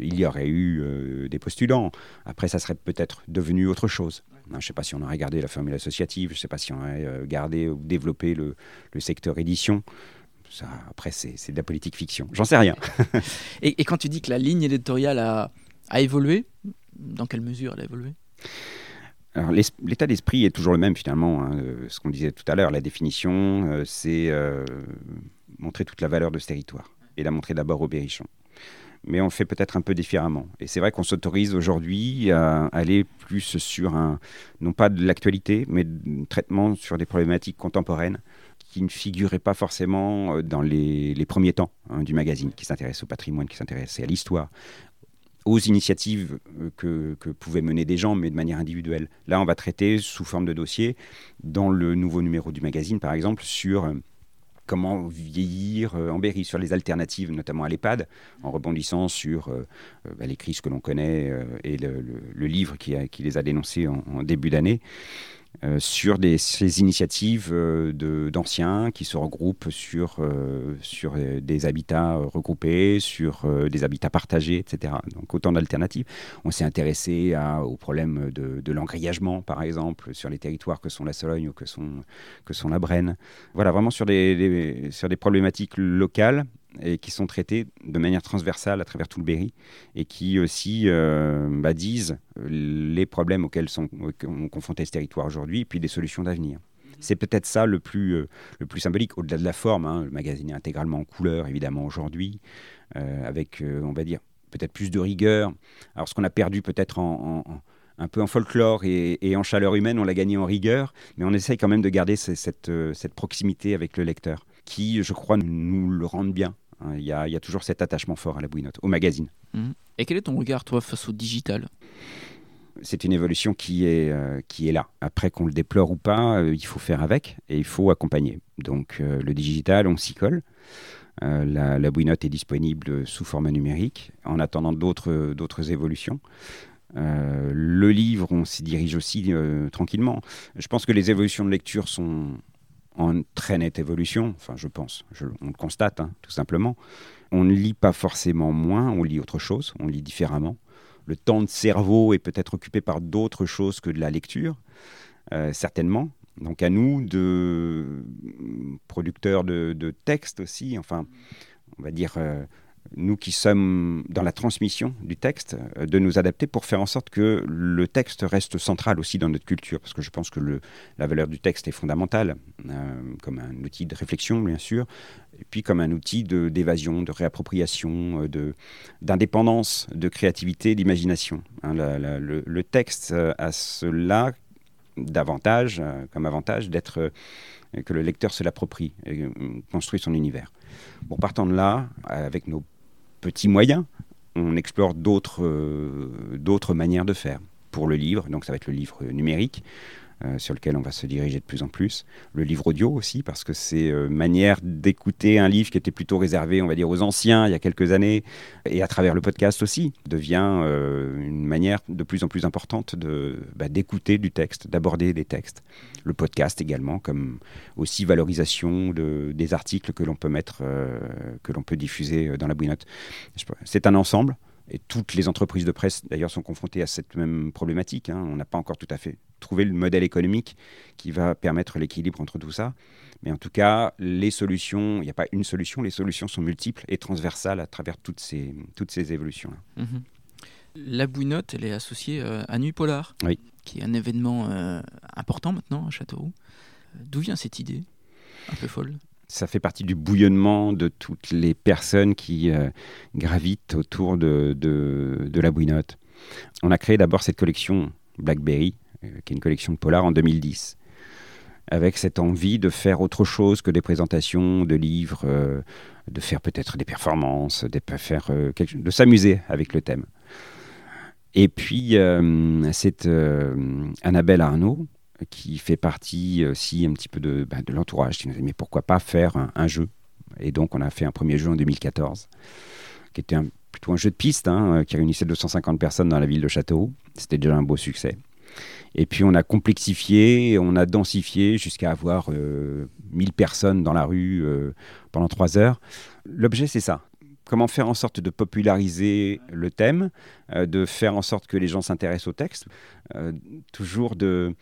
il y aurait eu euh, des postulants. Après, ça serait peut-être devenu autre chose. Je ne sais pas si on aurait gardé la formule associative, je ne sais pas si on aurait gardé ou développé le, secteur édition. Après, c'est de la politique fiction. J'en sais rien. et, quand tu dis que la ligne éditoriale a, évolué, dans quelle mesure elle a évolué? L'état d'esprit est toujours le même finalement. Hein, ce qu'on disait tout à l'heure, la définition, c'est montrer toute la valeur de ce territoire et la montrer d'abord au Berrichon mais on fait peut-être un peu différemment. Et c'est vrai qu'on s'autorise aujourd'hui à aller plus sur un, non pas de l'actualité, mais de traitement sur des problématiques contemporaines qui ne figuraient pas forcément euh, dans les, premiers temps hein, du magazine, qui s'intéresse au patrimoine, qui s'intéresse à l'histoire, aux initiatives euh, que, pouvaient mener des gens, mais de manière individuelle. Là, on va traiter sous forme de dossier, dans le nouveau numéro du magazine, par exemple, sur euh, comment vieillir en Berry, sur les alternatives, notamment à l'EHPAD, en rebondissant sur bah, les crises que l'on connaît et le, livre qui, les a dénoncées en début d'année. Euh, sur des, ces initiatives euh, d'anciens qui se regroupent sur, euh, sur des habitats regroupés, sur des habitats partagés, etc. Donc autant d'alternatives. On s'est intéressé à, au problème de, de l'engrillagement, par exemple, sur les territoires que sont la Sologne ou que sont, que sont la Brenne. Voilà, vraiment sur des, sur des problématiques locales et qui sont traités de manière transversale à travers tout le Berry et qui aussi euh, bah, disent les problèmes auxquels sont confrontés ce territoire aujourd'hui et puis des solutions d'avenir. C'est peut-être ça le plus, euh, le plus symbolique, au-delà de la forme. Hein. le magazine est intégralement en couleur, évidemment, aujourd'hui, euh, avec, on va dire, peut-être plus de rigueur. Alors, ce qu'on a perdu peut-être en, un peu en folklore et, en chaleur humaine, on l'a gagné en rigueur, mais on essaye quand même de garder cette, cette proximité avec le lecteur, qui, je crois, nous le rendent bien. Hein, il y, a, toujours cet attachement fort à la bouinotte, au magazine. Mhm. Et quel est ton regard, toi, face au digital? C'est une évolution qui est, euh, qui est là. Après qu'on le déplore ou pas, euh, il faut faire avec et il faut accompagner. Donc euh, le digital, on s'y colle. la, la bouinotte est disponible sous format numérique en attendant d'autres évolutions. le livre, on s'y dirige aussi tranquillement. Je pense que les évolutions de lecture sont, en très nette évolution, enfin je pense, on le constate hein, tout simplement. On ne lit pas forcément moins, on lit autre chose, on lit différemment. Le temps de cerveau est peut-être occupé par d'autres choses que de la lecture, euh, certainement. Donc à nous, de producteurs de, textes aussi, enfin, on va dire euh, nous qui sommes dans la transmission du texte, euh, de nous adapter pour faire en sorte que le texte reste central aussi dans notre culture, parce que je pense que la valeur du texte est fondamentale, euh, comme un outil de réflexion, bien sûr, et puis comme un outil d'évasion, de, réappropriation, euh, de d'indépendance, de créativité, d'imagination. Hein. le, le, texte a cela davantage, comme avantage, d'être que le lecteur se l'approprie et construit son univers. Bon, partant de là, avec nos petits moyens, on explore euh, d'autres manières de faire. Pour le livre, donc ça va être le livre numérique, euh, sur lequel on va se diriger de plus en plus. Le livre audio aussi, parce que c'est euh, manière d'écouter un livre qui était plutôt réservé, on va dire, aux anciens il y a quelques années, et à travers le podcast aussi, devient une manière de plus en plus importante de, bah, d'écouter du texte, d'aborder des textes. Le podcast également, comme aussi valorisation de, des articles que l'on peut mettre, que l'on peut diffuser dans la bouinotte. C'est un ensemble. Et toutes les entreprises de presse, d'ailleurs, sont confrontées à cette même problématique. Hein. On n'a pas encore tout à fait trouvé le modèle économique qui va permettre l'équilibre entre tout ça. Mais en tout cas, les solutions, il n'y a pas une solution, les solutions sont multiples et transversales à travers toutes ces, toutes ces évolutions-là. Mhm. La bouinotte, elle est associée euh, à Nuit Polar, oui. qui est un événement euh, important maintenant à Châteauroux. D'où vient cette idée un peu folle? Ça fait partie du bouillonnement de toutes les personnes qui euh, gravitent autour de, de, la bouinotte. On a créé d'abord cette collection Blackberry, euh, qui est une collection de polar en 2010, avec cette envie de faire autre chose que des présentations de livres, euh, de faire peut-être des performances, de, de s'amuser avec le thème. Et puis, c'est Annabelle Arnaud, qui fait partie aussi un petit peu de, bah, de l'entourage, qui nous a dit mais pourquoi pas faire un, jeu? Et donc on a fait un premier jeu en 2014, qui était plutôt un jeu de piste, hein, qui réunissait 250 personnes dans la ville de Château. C'était déjà un beau succès. Et puis on a complexifié, on a densifié jusqu'à avoir 1000 euh, personnes dans la rue euh, pendant trois heures. L'objet c'est ça. Comment faire en sorte de populariser le thème, euh, de faire en sorte que les gens s'intéressent au texte, toujours de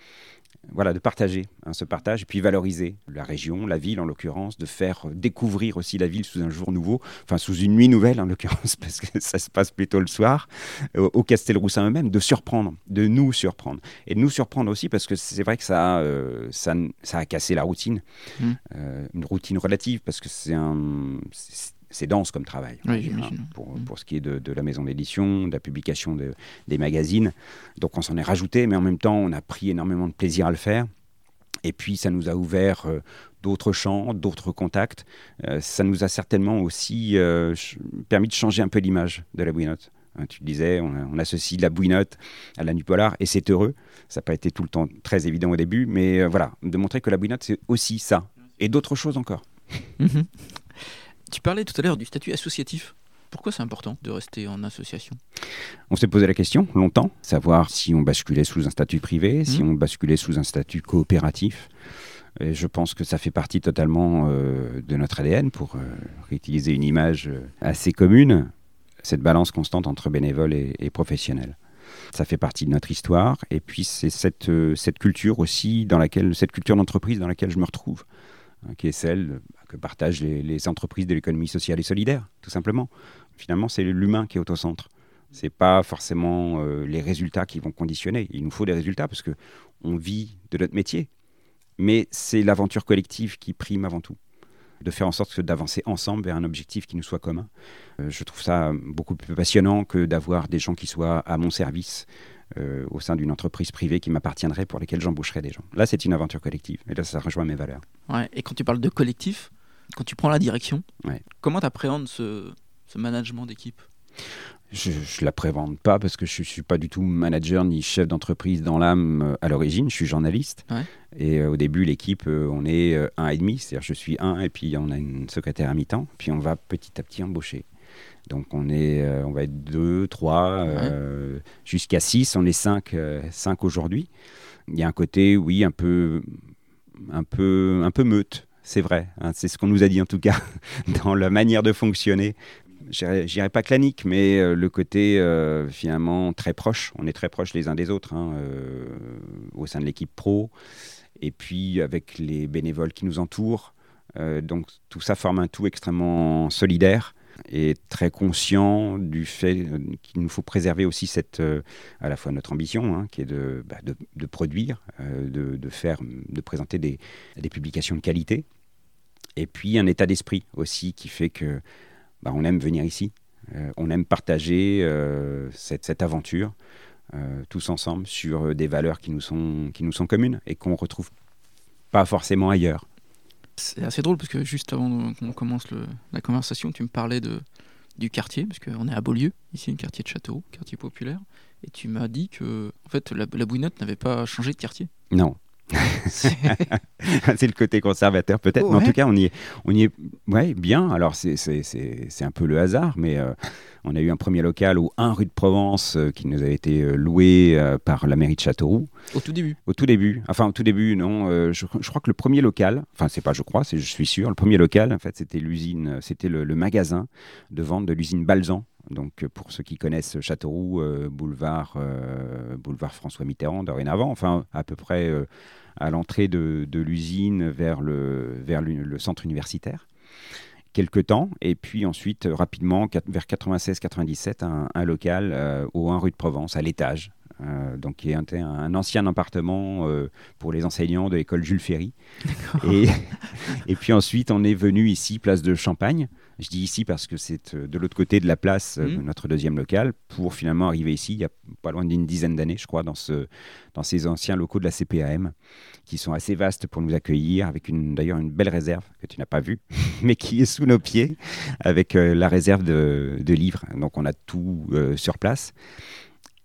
voilà, de partager hein, ce partage et puis valoriser la région, la ville en l'occurrence, de faire découvrir aussi la ville sous un jour nouveau, enfin sous une nuit nouvelle en l'occurrence, parce que ça se passe plutôt le soir, au, au Castelroussin eux-mêmes, de surprendre, de nous surprendre. Et de nous surprendre aussi parce que c'est vrai que ça, euh, ça, ça, a cassé la routine, Mm. Euh, une routine relative, parce que c'est un. c'est- c'est dense comme travail, Oui, dire, hein, pour, Mm. pour ce qui est de, de la maison d'édition, de la publication de- des magazines. Donc on s'en est rajouté, mais en même temps, on a pris énormément de plaisir à le faire. Et puis, ça nous a ouvert euh, d'autres champs, d'autres contacts. Euh, ça nous a certainement aussi euh, permis de changer un peu l'image de la bouinotte. Hein, tu le disais, on, on associe la bouinotte à la nuit polar, et c'est heureux. Ça n'a pas été tout le temps très évident au début, mais voilà, de montrer que la bouinotte, c'est aussi ça. Et d'autres choses encore. Mhm. Tu parlais tout à l'heure du statut associatif. Pourquoi c'est important de rester en association? On s'est posé la question longtemps, savoir si on basculait sous un statut privé, si Mhm. on basculait sous un statut coopératif. Et je pense que ça fait partie totalement euh, de notre ADN, pour euh, réutiliser une image euh, assez commune, cette balance constante entre bénévoles et, et professionnels. Ça fait partie de notre histoire, et puis c'est cette, euh, cette culture aussi, dans laquelle, cette culture d'entreprise dans laquelle je me retrouve, qui est celle que partagent les, entreprises de l'économie sociale et solidaire, tout simplement. Finalement, c'est l'humain qui est au centre. C'est pas forcément euh, les résultats qui vont conditionner. Il nous faut des résultats parce que on vit de notre métier, mais c'est l'aventure collective qui prime avant tout. De faire en sorte d'avancer ensemble vers un objectif qui nous soit commun. Euh, je trouve ça beaucoup plus passionnant que d'avoir des gens qui soient à mon service euh, au sein d'une entreprise privée qui m'appartiendrait pour lesquelles j'embaucherais des gens. Là, c'est une aventure collective. Et là, ça rejoint mes valeurs. Ouais, Et quand tu parles de collectif, quand tu prends la direction, Ouais. comment tu appréhendes ce, ce management d'équipe? Je ne la prévente pas parce que je ne suis pas du tout manager ni chef d'entreprise dans l'âme euh, à l'origine. Je suis journaliste. Ouais. Et euh, au début, l'équipe, euh, on est euh, un et demi. C'est-à-dire je suis un et puis on a une secrétaire à mi-temps. Puis on va petit à petit embaucher. Donc on, est, euh, on va être deux, trois, euh, jusqu'à six. On est cinq, euh, cinq aujourd'hui. Il y a un côté, oui, un peu, un peu, un peu meute. C'est vrai, hein, c'est ce qu'on nous a dit en tout cas dans la manière de fonctionner je dirais pas clanique, mais euh, le côté euh, finalement très proche. On est très proches les uns des autres hein, euh, au sein de l'équipe pro, et puis avec les bénévoles qui nous entourent. Donc tout ça forme un tout extrêmement solidaire et très conscient du fait euh, qu'il nous faut préserver aussi cette, euh, à la fois notre ambition, hein, qui est de, bah, produire, euh, de, faire, de présenter des, publications de qualité, et puis un état d'esprit aussi qui fait que bah, on aime venir ici, on aime partager cette, cette, aventure tous ensemble sur des valeurs qui nous sont, qui nous sont communes et qu'on retrouve pas forcément ailleurs. C'est assez drôle parce que juste avant qu'on commence le, la conversation, tu me parlais du quartier, parce qu'on est à Beaulieu, ici, un quartier de Châteauroux, quartier populaire, et tu m'as dit que en fait, la, la Bouinotte n'avait pas changé de quartier. Non. c'est le côté conservateur peut-être, mais en tout cas on y est, on y est ouais, bien. Alors c'est un peu le hasard, mais euh, on a eu un premier local au 1 rue de Provence euh, qui nous a été euh, loué par la mairie de Châteauroux. Au tout début Au tout début. Enfin au tout début, non. Je, je, crois que le premier local, enfin c'est pas je crois, c'est je suis sûr, le premier local en fait c'était l'usine, c'était le, le, magasin de vente de l'usine Balzan. Donc pour ceux qui connaissent Châteauroux, euh, boulevard, boulevard François Mitterrand dorénavant, enfin à peu près euh, à l'entrée de, de l'usine vers, le, vers le, le, centre universitaire. Quelques temps, et puis ensuite, rapidement, vers 96-97, un, un, local euh, au 1 rue de Provence, à l'étage, euh, donc qui est un, un ancien appartement euh, pour les enseignants de l'école Jules Ferry. Et, et, puis ensuite, on est venu ici, place de Champagne. Je dis ici parce que c'est de l'autre côté de la place, mmh. notre deuxième local, pour finalement arriver ici, il y a pas loin d'une dizaine d'années, je crois, dans, ce, dans ces anciens locaux de la CPAM, qui sont assez vastes pour nous accueillir, avec d'ailleurs une belle réserve que tu n'as pas vue, mais qui est sous nos pieds, avec euh, la réserve de, de, livres. Donc on a tout euh, sur place.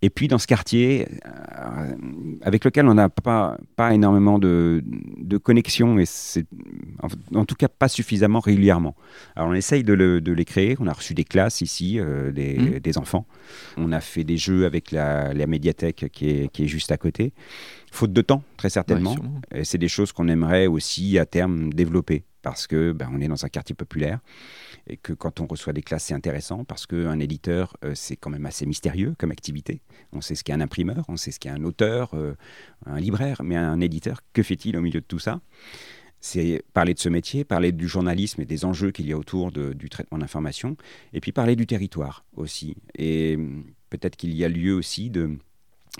Et puis dans ce quartier, euh, avec lequel on n'a pas, pas énormément de, de connexion, et c'est en, en, tout cas pas suffisamment régulièrement. Alors on essaye de, le, de les créer, on a reçu des classes ici, euh, des, mmh. des, enfants, on a fait des jeux avec la, la médiathèque qui est, qui est, juste à côté. Faute de temps, très certainement. Ouais, c'est des choses qu'on aimerait aussi à terme développer parce que ben, on est dans un quartier populaire et que quand on reçoit des classes, c'est intéressant parce qu'un éditeur, euh, c'est quand même assez mystérieux comme activité. On sait ce qu'est un imprimeur, on sait ce qu'est un auteur, euh, un libraire, mais un éditeur, que fait-il au milieu de tout ça? C'est parler de ce métier, parler du journalisme et des enjeux qu'il y a autour du traitement d'information, et puis parler du territoire aussi. Et hum, peut-être qu'il y a lieu aussi de,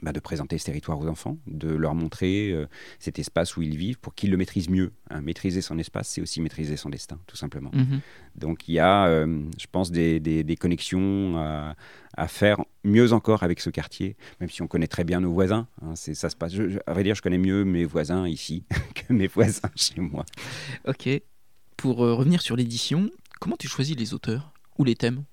bah, de présenter ce territoire aux enfants, de leur montrer euh, cet espace où ils vivent pour qu'ils le maîtrisent mieux. Hein. Maîtriser son espace, c'est aussi maîtriser son destin, tout simplement. Mhm. Donc il y a, euh, je pense, des, des, connexions à, faire mieux encore avec ce quartier, même si on connaît très bien nos voisins. Hein, c'est, ça se passe. à vrai dire, je connais mieux mes voisins ici que mes voisins chez moi. Ok. Pour euh, revenir sur l'édition, comment tu choisis les auteurs? Ou les thèmes?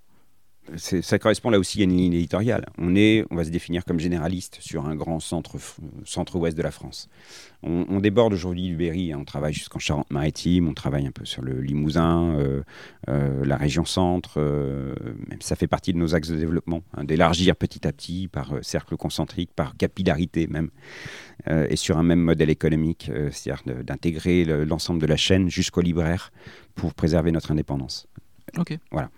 Ça correspond là aussi à une ligne éditoriale. On, est, on va se définir comme généraliste sur un grand centre, centre-ouest de la France. On, déborde aujourd'hui du Berry, hein. on travaille jusqu'en Charente-Maritime, on travaille un peu sur le Limousin, euh, euh, la région centre. Euh, ça fait partie de nos axes de développement, hein, d'élargir petit à petit par cercle concentrique, par capillarité même, et sur un même modèle économique, c'est-à-dire d'intégrer l'ensemble de la chaîne jusqu'au libraire pour préserver notre indépendance. Ok. Voilà.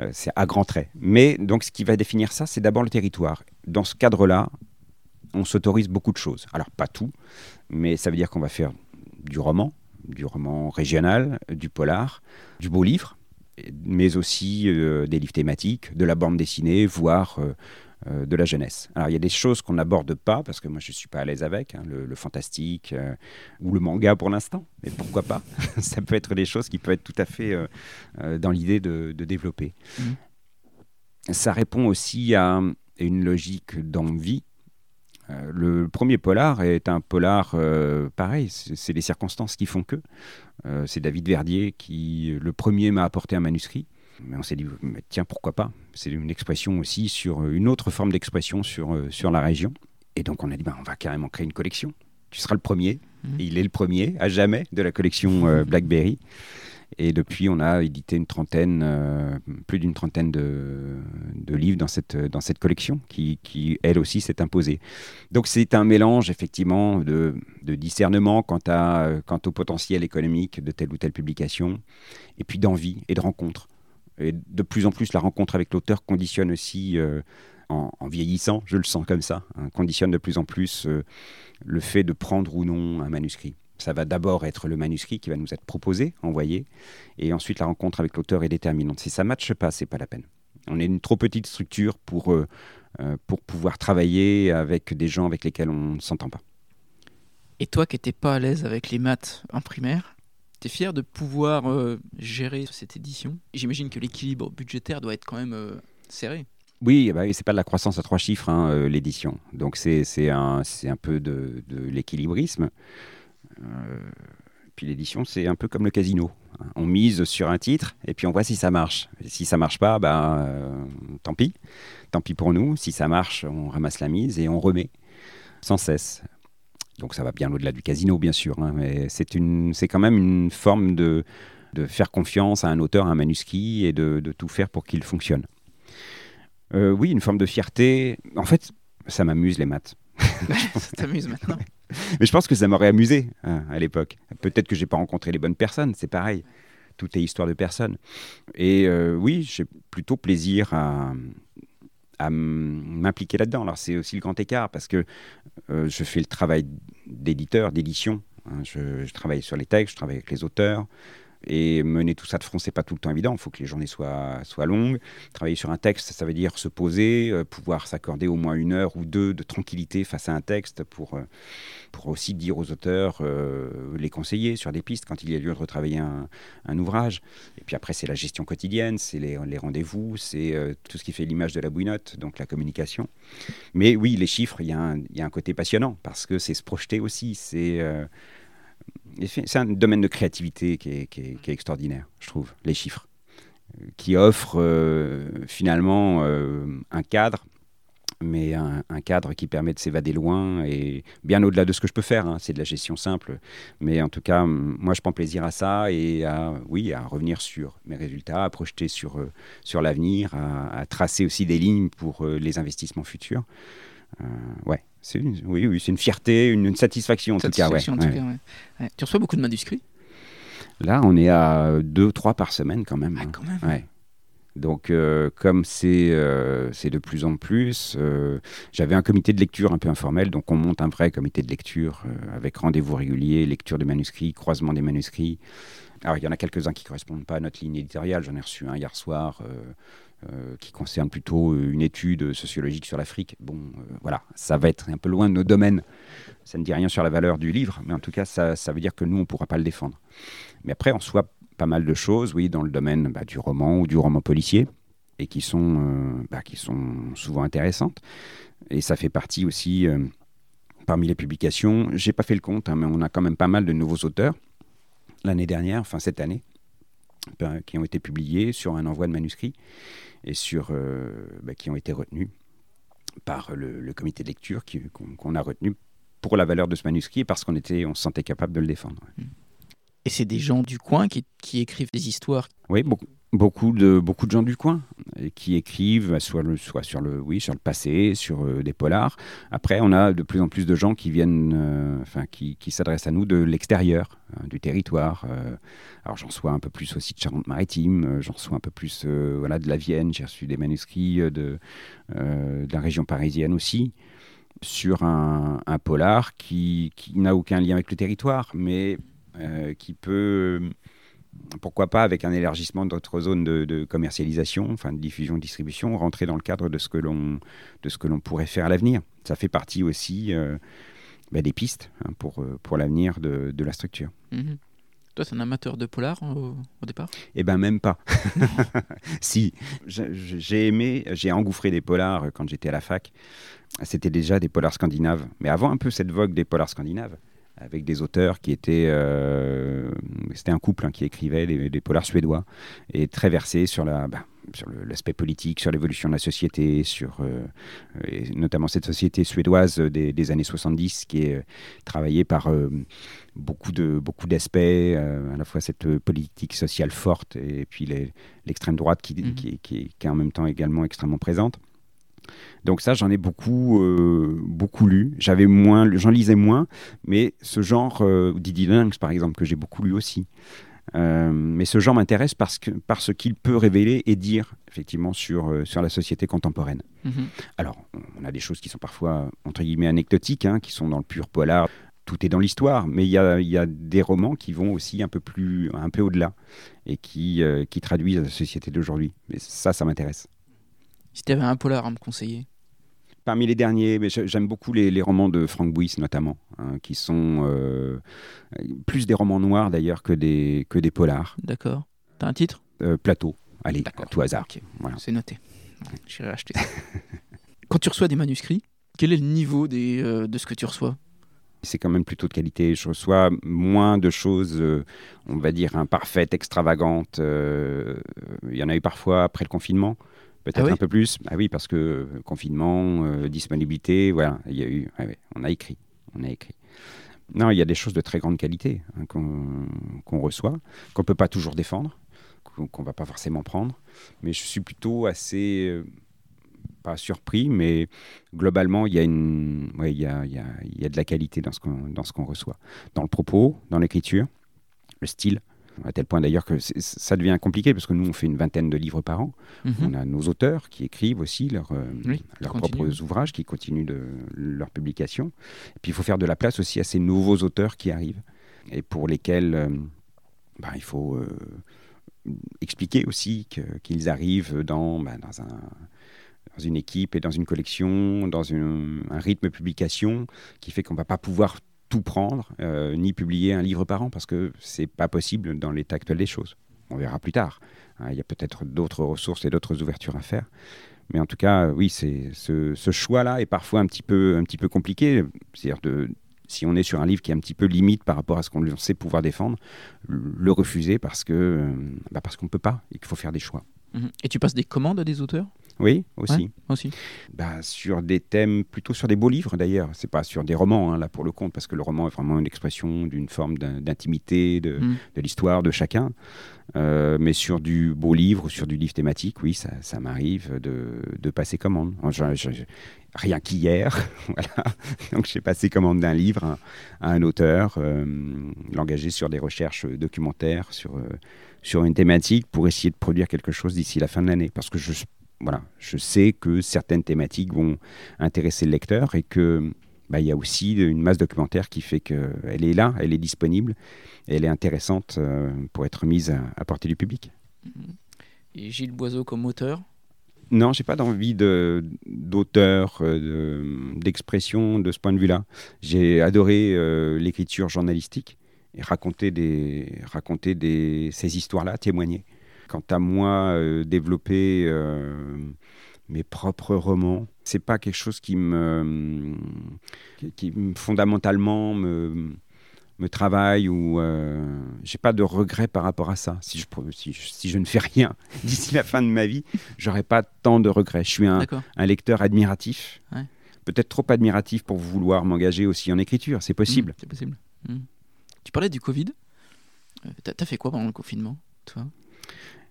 Euh, c'est à grands traits. Mais donc ce qui va définir ça, c'est d'abord le territoire. Dans ce cadre-là, on s'autorise beaucoup de choses. Alors pas tout, mais ça veut dire qu'on va faire du roman, du roman régional, du polar, du beau livre, mais aussi euh, des livres thématiques, de la bande dessinée, voire euh, euh, de la jeunesse. Alors il y a des choses qu'on n'aborde pas parce que moi je ne suis pas à l'aise avec, hein, le, fantastique euh, ou le manga pour l'instant, mais pourquoi pas? Ça peut être des choses qui peuvent être tout à fait euh, dans l'idée de, développer. Mmh. Ça répond aussi à une logique d'envie. le premier polar est un polar pareil, c'est les circonstances qui font que. c'est David Verdier qui, le premier, m'a apporté un manuscrit mais on s'est dit, tiens, pourquoi pas? C'est une expression aussi sur euh, une autre forme d'expression sur, euh, sur la région. Et donc on a dit, bah, on va carrément créer une collection. Tu seras le premier. Mmh. il est le premier à jamais de la collection euh, Blackberry. Et depuis, on a édité une trentaine, plus d'une trentaine de, de, livres dans cette, dans cette collection qui, qui elle aussi, s'est imposée. Donc c'est un mélange, effectivement, de, de discernement quant, à, quant au potentiel économique de telle ou telle publication, et puis d'envie et de rencontre. Et de plus en plus, la rencontre avec l'auteur conditionne aussi, euh, en, vieillissant, je le sens comme ça, hein, conditionne de plus en plus euh, le fait de prendre ou non un manuscrit. Ça va d'abord être le manuscrit qui va nous être proposé, envoyé, et ensuite la rencontre avec l'auteur est déterminante. Si ça ne matche pas, c'est pas la peine. On est une trop petite structure pour, euh, pour pouvoir travailler avec des gens avec lesquels on ne s'entend pas. Et toi qui n'étais pas à l'aise avec les maths en primaire, tu es fier de pouvoir euh, gérer cette édition? J'imagine que l'équilibre budgétaire doit être quand même euh, serré. Oui, bah, c'est pas de la croissance à trois chiffres, hein, euh, l'édition. Donc c'est un, peu de, de l'équilibrisme. puis l'édition, c'est un peu comme le casino. On mise sur un titre et puis on voit si ça marche. si ça marche pas, ben, tant pis. Tant pis pour nous. Si ça marche, on ramasse la mise et on remet sans cesse. Donc ça va bien au-delà du casino, bien sûr, hein, mais c'est, une, c'est quand même une forme de, de faire confiance à un auteur, à un manuscrit et de, de tout faire pour qu'il fonctionne. Euh, oui, une forme de fierté. En fait, ça m'amuse les maths. ça t'amuse maintenant. Mais je pense que ça m'aurait amusé hein, à l'époque. Peut-être que j'ai pas rencontré les bonnes personnes, c'est pareil. Tout est histoire de personnes. Et euh, oui, j'ai plutôt plaisir à, à m'impliquer là-dedans. Alors c'est aussi le grand écart parce que euh, je fais le travail d'éditeur, d'édition. Hein. je, travaille sur les textes, je travaille avec les auteurs, et mener tout ça de front, c'est pas tout le temps évident. Il faut que les journées soient, soient longues. Travailler sur un texte, ça veut dire se poser, euh, pouvoir s'accorder au moins une heure ou deux de tranquillité face à un texte pour, euh, pour aussi dire aux auteurs, euh, les conseiller sur des pistes quand il y a lieu de retravailler un, ouvrage. Et puis après, c'est la gestion quotidienne, c'est les, les rendez-vous, c'est tout ce qui fait l'image de la bouinotte, donc la communication. Mais oui, les chiffres, il y, y, a un côté passionnant parce que c'est se projeter aussi, c'est c'est un domaine de créativité qui est, extraordinaire, je trouve, les chiffres, euh, qui offrent euh, finalement euh, un cadre, mais un, cadre qui permet de s'évader loin et bien au-delà de ce que je peux faire. Hein. c'est de la gestion simple, mais en tout cas, moi, je prends plaisir à ça et à, oui, à revenir sur mes résultats, à projeter sur, sur l'avenir, à, tracer aussi des lignes pour les investissements futurs. ouais, une, oui, c'est une fierté, une, satisfaction en tout cas. Tu reçois beaucoup de manuscrits? Là, on est à deux, trois par semaine quand même. Ah, hein. quand même. Ouais. Donc, euh, comme c'est euh, c'est de plus en plus, euh, j'avais un comité de lecture un peu informel, donc on monte un vrai comité de lecture euh, avec rendez-vous réguliers, lecture des manuscrits, croisement des manuscrits. Alors, il y en a quelques-uns qui ne correspondent pas à notre ligne éditoriale. J'en ai reçu un hier soir euh, qui concerne plutôt une étude sociologique sur l'Afrique. Bon, euh, voilà, ça va être un peu loin de nos domaines. Ça ne dit rien sur la valeur du livre, mais en tout cas, ça, veut dire que nous, on ne pourra pas le défendre. Mais après, en soi, pas mal de choses, oui, dans le domaine bah, du roman ou du roman policier, et qui sont, euh, bah, qui sont souvent intéressantes. Et ça fait partie aussi, parmi les publications, j'ai pas fait le compte, hein, mais on a quand même pas mal de nouveaux auteurs, l'année dernière, enfin cette année, qui ont été publiés sur un envoi de manuscrits, et sur, euh, bah, qui ont été retenus par le, le comité de lecture qu'on a retenu pour la valeur de ce manuscrit, et parce qu'on était, on se sentait capable de le défendre. Et c'est des gens du coin qui, qui écrivent des histoires. Oui, beaucoup, beaucoup, de, beaucoup de gens du coin et qui écrivent bah, soit, soit sur, le, oui, sur le passé, sur euh, des polars. Après, on a de plus en plus de gens qui viennent, euh, qui, qui s'adressent à nous de l'extérieur, du territoire. euh. alors, j'en reçois un peu plus aussi de Charente-Maritime, euh, j'en reçois un peu plus euh, voilà, de la Vienne. J'ai reçu des manuscrits euh, de, euh, de la région parisienne aussi sur un, un polar qui, qui n'a aucun lien avec le territoire, mais euh, qui peut pourquoi pas avec un élargissement d'autres zones de, de commercialisation, enfin de diffusion, distribution, rentrer dans le cadre de ce que l'on de ce que l'on pourrait faire à l'avenir. Ça fait partie aussi euh, bah, des pistes hein, pour euh, pour l'avenir de, de la structure. Mhm. Toi, c'est un amateur de polar au, au départ? Eh ben même pas. si j'ai j'ai aimé, j'ai engouffré des polars quand j'étais à la fac. C'était déjà des polars scandinaves, mais avant un peu cette vogue des polars scandinaves avec des auteurs qui étaient. euh, C'était un couple hein, qui écrivait des, des polars suédois et très versés sur la. bah, sur l'aspect politique, sur l'évolution de la société, sur euh, et notamment cette société suédoise des, des années 70 qui est euh, travaillée par euh, beaucoup de beaucoup d'aspects, euh, à la fois cette euh, politique sociale forte et puis l'extrême droite qui, qui, qui- qui est en même temps également extrêmement présente. Donc ça, j'en ai beaucoup, euh, beaucoup lu. J'avais moins, j'en lisais moins, mais ce genre, euh, Didi Lynx par exemple, que j'ai beaucoup lu aussi. Euh, mais ce genre m'intéresse parce que parce qu'il peut révéler et dire effectivement sur euh, sur la société contemporaine. Mhm. Alors, on a des choses qui sont parfois, entre guillemets, anecdotiques, hein, qui sont dans le pur polar. Tout est dans l'histoire, mais il y a, y a des romans qui vont aussi un peu plus, un peu au-delà, et qui, qui traduisent la société d'aujourd'hui. Mais ça, ça m'intéresse. Si tu avais un polar à me conseiller. Parmi les derniers, mais j'ai- j'aime beaucoup les, les romans de Frank Buis notamment, hein, qui sont euh, plus des romans noirs d'ailleurs que des, que des polars. D'accord. T'as un titre? Euh, plateau, allez, à tout hasard. Voilà. C'est noté. J'irai acheter ça. Quand tu reçois des manuscrits, quel est le niveau des, euh, de ce que tu reçois? C'est quand même plutôt de qualité. Je reçois moins de choses, euh, on va dire, imparfaites, extravagantes. euh, Il y en a eu parfois après le confinement, peut-être Ah oui un peu plus. Ah oui, parce que euh, confinement, euh, disponibilité, voilà, il y a eu. ouais, on a écrit, on a écrit. Non, il y a des choses de très grande qualité hein, qu'on qu'on reçoit, qu'on peut pas toujours défendre, qu'on qu'on va pas forcément prendre. Mais je suis plutôt assez euh, pas surpris, mais globalement, il y a, une, ouais, il y a, il y a, il y a de la qualité dans ce qu'on dans ce qu'on reçoit. Dans le propos, dans l'écriture, le style, à tel point d'ailleurs que ça devient compliqué parce que nous, on fait une vingtaine de livres par an. Mhm. On a nos auteurs qui écrivent aussi leurs euh, Oui, leurs continuent. propres ouvrages, qui continuent de leur publication. Et puis, il faut faire de la place aussi à ces nouveaux auteurs qui arrivent et pour lesquels euh, ben, il faut euh, expliquer aussi qu'ils arrivent dans, ben, dans, un, dans une équipe et dans une collection, dans une- un rythme de publication qui fait qu'on ne va pas pouvoir tout prendre, euh, ni publier un livre par an, parce que c'est pas possible dans l'état actuel des choses. On verra plus tard. Hein, Il y a peut-être d'autres ressources et d'autres ouvertures à faire. Mais en tout cas, oui, c'est ce, choix-là est parfois un petit peu, un petit peu compliqué. C'est-à-dire de si on est sur un livre qui est un petit peu limite par rapport à ce qu'on sait pouvoir défendre, le refuser parce que euh, bah parce qu'on peut pas et qu'il faut faire des choix. Mhm. Et tu passes des commandes à des auteurs? Oui, aussi. Ouais, aussi. Bah, sur des thèmes, plutôt sur des beaux livres d'ailleurs. C'est pas sur des romans, hein, là pour le compte, parce que le roman est vraiment une expression d'une forme d'in- d'intimité, de, Mm. de l'histoire de chacun. Euh, mais sur du beau livre, sur du livre thématique, oui, ça, ça m'arrive de, de passer commande. Je- je- je- rien qu'hier, voilà. Donc j'ai passé commande d'un livre à, à un auteur, euh, l'engager sur des recherches documentaires, sur, euh, sur une thématique pour essayer de produire quelque chose d'ici la fin de l'année. Parce que je, voilà, je sais que certaines thématiques vont intéresser le lecteur et que bah, il y a aussi une masse documentaire qui fait qu'elle est là, elle est disponible, et elle est intéressante euh, pour être mise à, à portée du public. Et Gilles Boiseau comme auteur? Non, j'ai pas d'envie de- d'auteur, euh, de- d'expression de, ce point de vue-là. J'ai adoré euh, l'écriture journalistique et raconter, des, raconter des, ces histoires-là, témoigner. Quant à moi, euh, développer euh, mes propres romans, c'est pas quelque chose qui me, qui, qui me- fondamentalement me, me travaille ou euh, j'ai pas de regret par rapport à ça. Si je, si, je- si je ne fais rien d'ici la fin de ma vie, j'aurais pas tant de regrets. Je suis un, lecteur admiratif, Ouais. peut-être trop admiratif pour vouloir m'engager aussi en écriture, c'est possible. Mm, c'est possible. Mm. Tu parlais du Covid. Euh, T'as t'as fait quoi pendant le confinement, toi?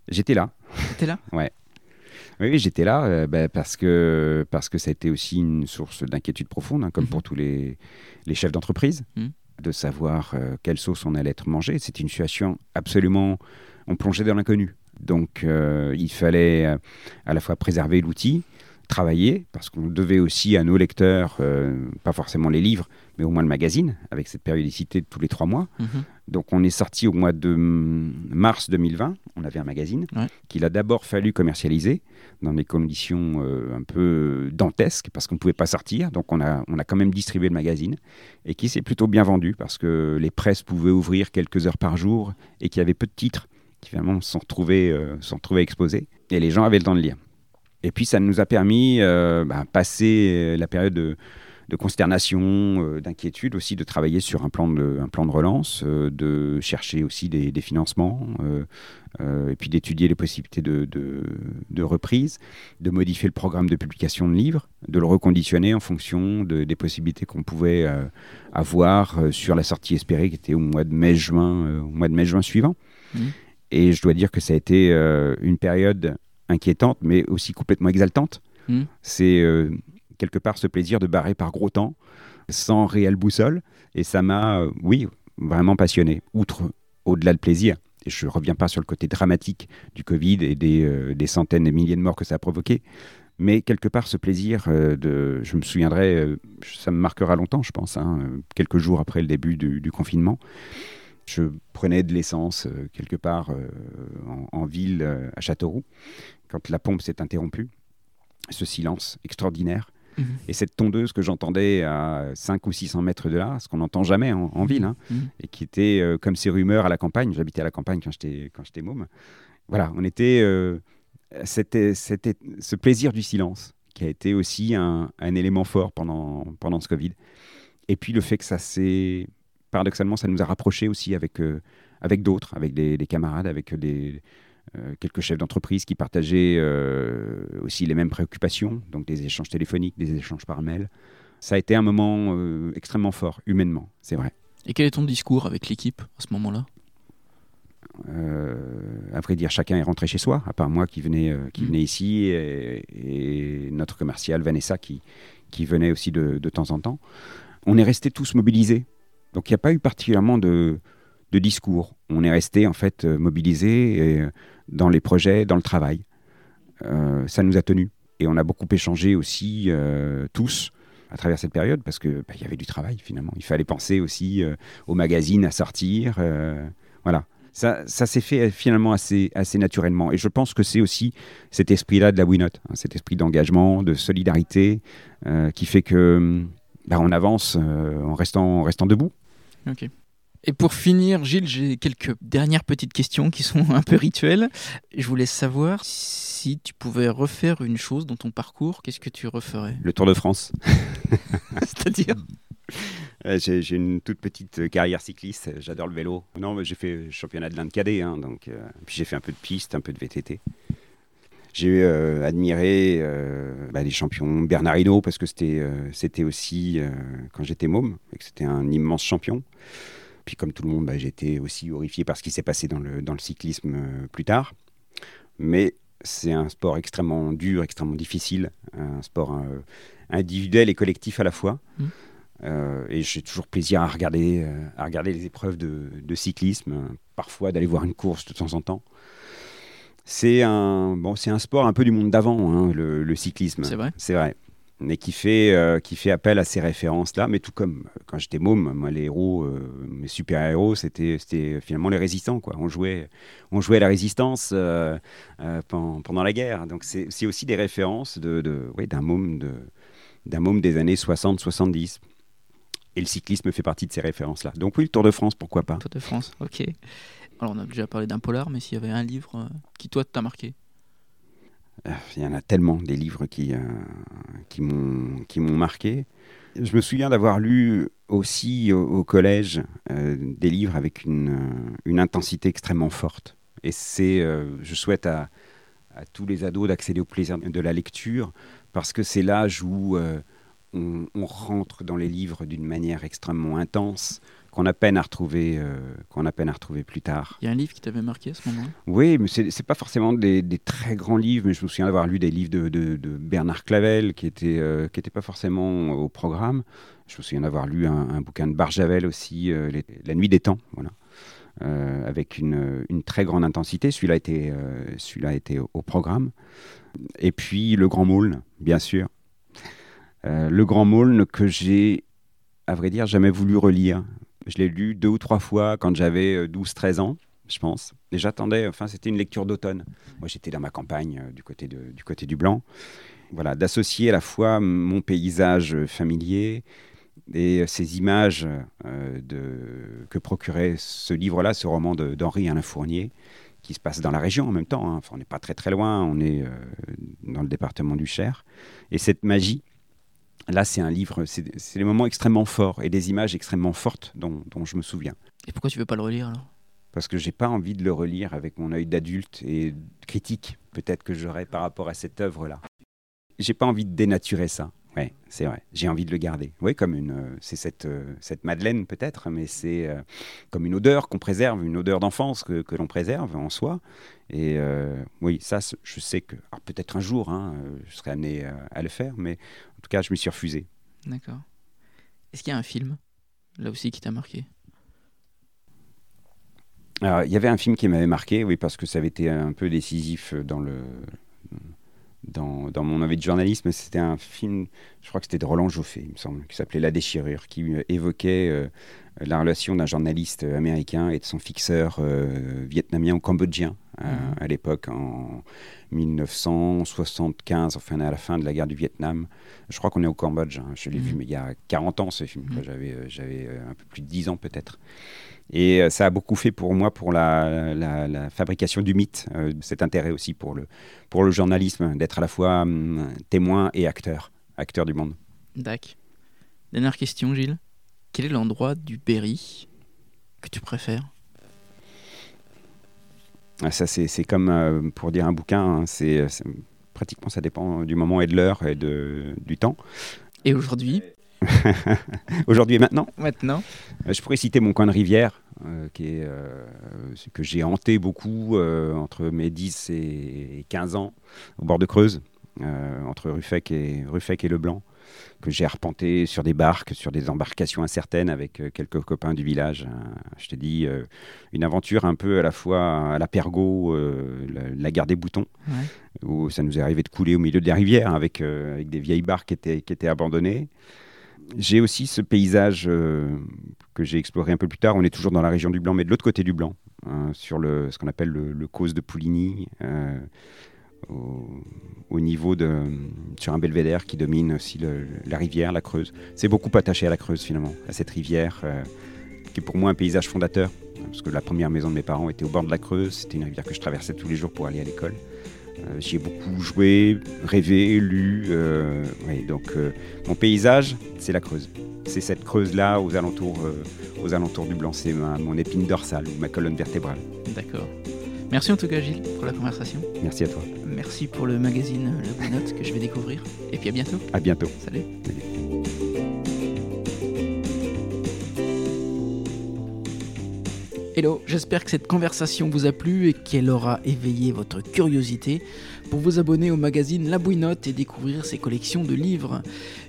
J'étais là. T'étais là? Oui, oui, j'étais là euh, ben, parce, que, parce que ça a été aussi une source d'inquiétude profonde, hein, comme Mhm. pour tous les, les chefs d'entreprise, Mhm. de savoir euh, quelle sauce on allait être mangé. C'était une situation absolument... On plongeait dans l'inconnu. Donc euh, il fallait à la fois préserver l'outil, travailler, parce qu'on devait aussi à nos lecteurs, euh, pas forcément les livres, mais au moins le magazine, avec cette périodicité de tous les trois mois. Mhm. Donc on est sorti au mois de mars 2020, on avait un magazine Ouais. qu'il a d'abord fallu commercialiser dans des conditions euh, un peu dantesques parce qu'on ne pouvait pas sortir. Donc on a, on a quand même distribué le magazine et qui s'est plutôt bien vendu parce que les presses pouvaient ouvrir quelques heures par jour et qu'il y avait peu de titres qui finalement se sont retrouvés, euh, exposés et les gens avaient le temps de lire. Et puis ça nous a permis, euh, bah, passer la période de, de consternation, euh, d'inquiétude aussi, de travailler sur un plan de, un plan de relance, euh, de chercher aussi des, des financements, euh, euh, et puis d'étudier les possibilités de, de- de reprise, de modifier le programme de publication de livres, de le reconditionner en fonction de- des possibilités qu'on pouvait euh, avoir euh, sur la sortie espérée qui était au mois de mai-juin, euh, au mois de mai-juin suivant. Mhm. Et je dois dire que ça a été euh, une période inquiétante, mais aussi complètement exaltante. Mhm. C'est euh, quelque part ce plaisir de barrer par gros temps, sans réelle boussole. Et ça m'a, euh, oui, vraiment passionné. Outre, au-delà de plaisir, et je ne reviens pas sur le côté dramatique du Covid et des, euh, des centaines et milliers de morts que ça a provoqué, mais quelque part ce plaisir de, je me souviendrai, ça me marquera longtemps, je pense, hein, quelques jours après le début du, du confinement. Je prenais de l'essence euh, quelque part euh, en, en ville euh, à Châteauroux, quand la pompe s'est interrompue. Ce silence extraordinaire. Mhm. Et cette tondeuse que j'entendais à 5 ou 600 mètres de là, ce qu'on n'entend jamais en, en ville, hein, Mhm. et qui était euh, comme ces rumeurs à la campagne. J'habitais à la campagne quand j'étais quand j'étais môme. Voilà, on était, euh, c'était, c'était ce plaisir du silence qui a été aussi un, un élément fort pendant pendant ce Covid. Et puis le fait que ça s'est paradoxalement, ça nous a rapprochés aussi avec euh, avec d'autres, avec des, des camarades, avec des euh, quelques chefs d'entreprise qui partageaient euh, aussi les mêmes préoccupations, donc des échanges téléphoniques, des échanges par mail. Ça a été un moment extrêmement fort, humainement, c'est vrai. Et quel est ton discours avec l'équipe à ce moment-là? À vrai dire, chacun est rentré chez soi, à part moi qui venais, qui venais ici et, et notre commercial Vanessa qui, qui venait aussi de, de temps en temps. On est restés tous mobilisés. Donc il n'y a pas eu particulièrement de, discours. On est restés en fait euh, mobilisés et, euh, dans les projets, dans le travail. Euh, ça nous a tenus. Et on a beaucoup échangé aussi tous à travers cette période parce que bah, y avait du travail finalement. Il fallait penser aussi euh, au magazine à sortir. voilà. Ça, s'est fait finalement assez, naturellement. Et je pense que c'est aussi cet esprit-là de la Winote, hein, cet esprit d'engagement, de solidarité, qui fait que bah, on avance en restant debout. Ok. Et pour finir, Gilles, j'ai quelques dernières petites questions qui sont un peu rituelles. Je voulais savoir si tu pouvais refaire une chose dans ton parcours, qu'est-ce que tu referais? Le Tour de France. C'est-à-dire? Euh, J'ai j'ai une toute petite euh, carrière cycliste, j'adore le vélo. Non, mais j'ai fait championnat de l'Inde cadet, hein, donc, euh, puis j'ai fait un peu de piste, un peu de VTT. J'ai euh, admiré bah, les champions Bernard Hinault parce que c'était c'était aussi quand j'étais môme et que c'était un immense champion. Puis comme tout le monde, bah, j'étais aussi horrifié par ce qui s'est passé dans le, dans le cyclisme plus tard. Mais c'est un sport extrêmement dur, extrêmement difficile, un sport individuel et collectif à la fois. Mmh. Euh, et j'ai toujours plaisir à regarder, euh, à regarder les épreuves de, cyclisme, parfois d'aller voir une course de temps en temps. C'est un, bon, c'est un sport un peu du monde d'avant, hein, le, cyclisme. C'est vrai. C'est vrai. Mais qui fait, euh, qui fait appel à ces références-là. Mais tout comme quand j'étais môme, moi, les héros, mes super-héros, c'était, c'était finalement les résistants. Quoi. On, jouait, on jouait à la résistance pendant, pendant, la guerre. Donc c'est, c'est aussi des références de, de ouais, d'un môme de, d'un môme des années 60-70. Et le cyclisme fait partie de ces références-là. Donc oui, le Tour de France, pourquoi pas Tour de France, ok. Alors on a déjà parlé d'un polar, mais s'il y avait un livre euh, qui toi t'a marqué? Euh, Il y en a tellement des livres qui, euh, qui m'ont marqué. Je me souviens d'avoir lu aussi au, collège des livres avec une, une, intensité extrêmement forte. Et c'est, je souhaite à, à, tous les ados d'accéder au plaisir de la lecture parce que c'est l'âge où on, rentre dans les livres d'une manière extrêmement intense qu'on a peine à retrouver, euh, qu'on a peine à retrouver plus tard. Il y a un livre qui t'avait marqué à ce moment-là? Oui, mais c'est, n'est pas forcément des, très grands livres, mais je me souviens d'avoir lu des livres de, Bernard Clavel qui n'étaient euh, qui pas forcément au programme. Je me souviens d'avoir lu un, bouquin de Barjavel aussi, euh, La Nuit des Temps, voilà. avec une, très grande intensité. Celui-là était, celui-là était au, au, programme. Et puis Le Grand Moule, bien sûr, le Grand Maulne que j'ai, à vrai dire, jamais voulu relire. Je l'ai lu deux ou trois fois quand j'avais 12-13 euh, ans, je pense. Et j'attendais, enfin, c'était une lecture d'automne. Moi, j'étais dans ma campagne euh, du, côté du côté du Blanc. Voilà, d'associer à la fois mon paysage familier et ces images que procurait ce livre-là, ce roman d'Henri Alain Fournier, qui se passe dans la région en même temps. Hein. Enfin, on n'est pas très très loin, on est dans le département du Cher. Et cette magie Là, c'est un livre, c'est des moments extrêmement forts et des images extrêmement fortes dont, je me souviens. Et pourquoi tu veux pas le relire alors? Parce que j'ai pas envie de le relire avec mon œil d'adulte et critique, peut-être que j'aurais par rapport à cette œuvre-là. J'ai pas envie de dénaturer ça. Ouais, c'est vrai. J'ai envie de le garder. Oui, comme une, euh, c'est cette, euh, cette madeleine peut-être, mais c'est euh, comme une odeur qu'on préserve, une odeur d'enfance que, que l'on préserve en soi. Et oui, ça, je sais que, peut-être un jour, hein, je serai amené à le faire, mais en tout cas, je me suis refusé. D'accord. Est-ce qu'il y a un film, là aussi, qui t'a marqué? Alors, il y avait un film qui m'avait marqué, oui, parce que ça avait été un peu décisif dans le dans, dans, mon envie de journalisme. C'était un film, je crois que c'était de Roland Joffé, il me semble, qui s'appelait La déchirure, qui évoquait euh, la relation d'un journaliste américain et de son fixeur euh, vietnamien ou cambodgien euh, mhm. à l'époque, en 1975, enfin à la fin de la guerre du Vietnam. Je crois qu'on est au Cambodge, hein. je l'ai vu, mhm. mais il y a 40 ans ce film, mhm. j'avais un peu plus de 10 ans peut-être. Et ça a beaucoup fait pour moi pour la, la, fabrication du mythe, cet intérêt aussi pour le, pour le journalisme, d'être à la fois hum, témoin et acteur, acteur du monde. D'accord. Dernière question, Gilles. Quel est l'endroit du Berry que tu préfères? Ah, Ça, c'est comme euh, pour dire un bouquin. Hein, c'est pratiquement, ça dépend du moment et de l'heure et de, du temps. Et aujourd'hui? Aujourd'hui et maintenant Maintenant. Euh, je pourrais citer mon coin de rivière, euh, qui est, que j'ai hanté beaucoup entre mes 10 et 15 ans, au bord de Creuse, entre Ruffec et, Ruffec et Leblanc que j'ai arpenté sur des barques, sur des embarcations incertaines avec euh, quelques copains du village. Euh, je te dis, euh, une aventure un peu à la fois à la Pergo, la, gare des boutons, où ça nous est arrivé de couler au milieu de la rivière avec, avec des vieilles barques qui étaient, qui étaient abandonnées. J'ai aussi ce paysage que j'ai exploré un peu plus tard. On est toujours dans la région du Blanc, mais de l'autre côté du Blanc, hein, sur le, ce qu'on appelle le, Cause de Pouligny au, niveau de sur un belvédère qui domine aussi la rivière, la Creuse. C'est beaucoup attaché à la Creuse finalement, à cette rivière euh, qui est pour moi un paysage fondateur. Parce que la première maison de mes parents était au bord de la Creuse, c'était une rivière que je traversais tous les jours pour aller à l'école. Euh, j'y ai beaucoup joué, rêvé, lu. Euh, donc mon paysage, c'est la Creuse. C'est cette Creuse-là aux alentours, aux alentours du Blanc. C'est mon épine dorsale, ma colonne vertébrale. D'accord. Merci en tout cas Gilles pour la conversation. Merci à toi. Merci pour le magazine Le Note que je vais découvrir. Et puis à bientôt. À bientôt. Salut. Hello, j'espère que cette conversation vous a plu et qu'elle aura éveillé votre curiosité pour vous abonner au magazine La Bouinotte et découvrir ses collections de livres.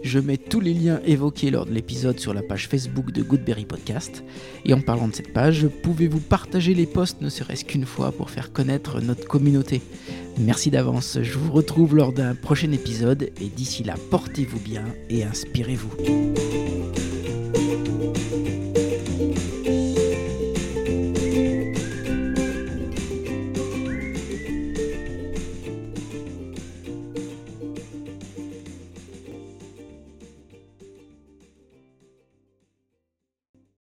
Je mets tous les liens évoqués lors de l'épisode sur la page Facebook de Goodberry Podcast. Et en parlant de cette page, pouvez-vous partager les posts ne serait-ce qu'une fois pour faire connaître notre communauté? Merci d'avance, je vous retrouve lors d'un prochain épisode et d'ici là, portez-vous bien et inspirez-vous.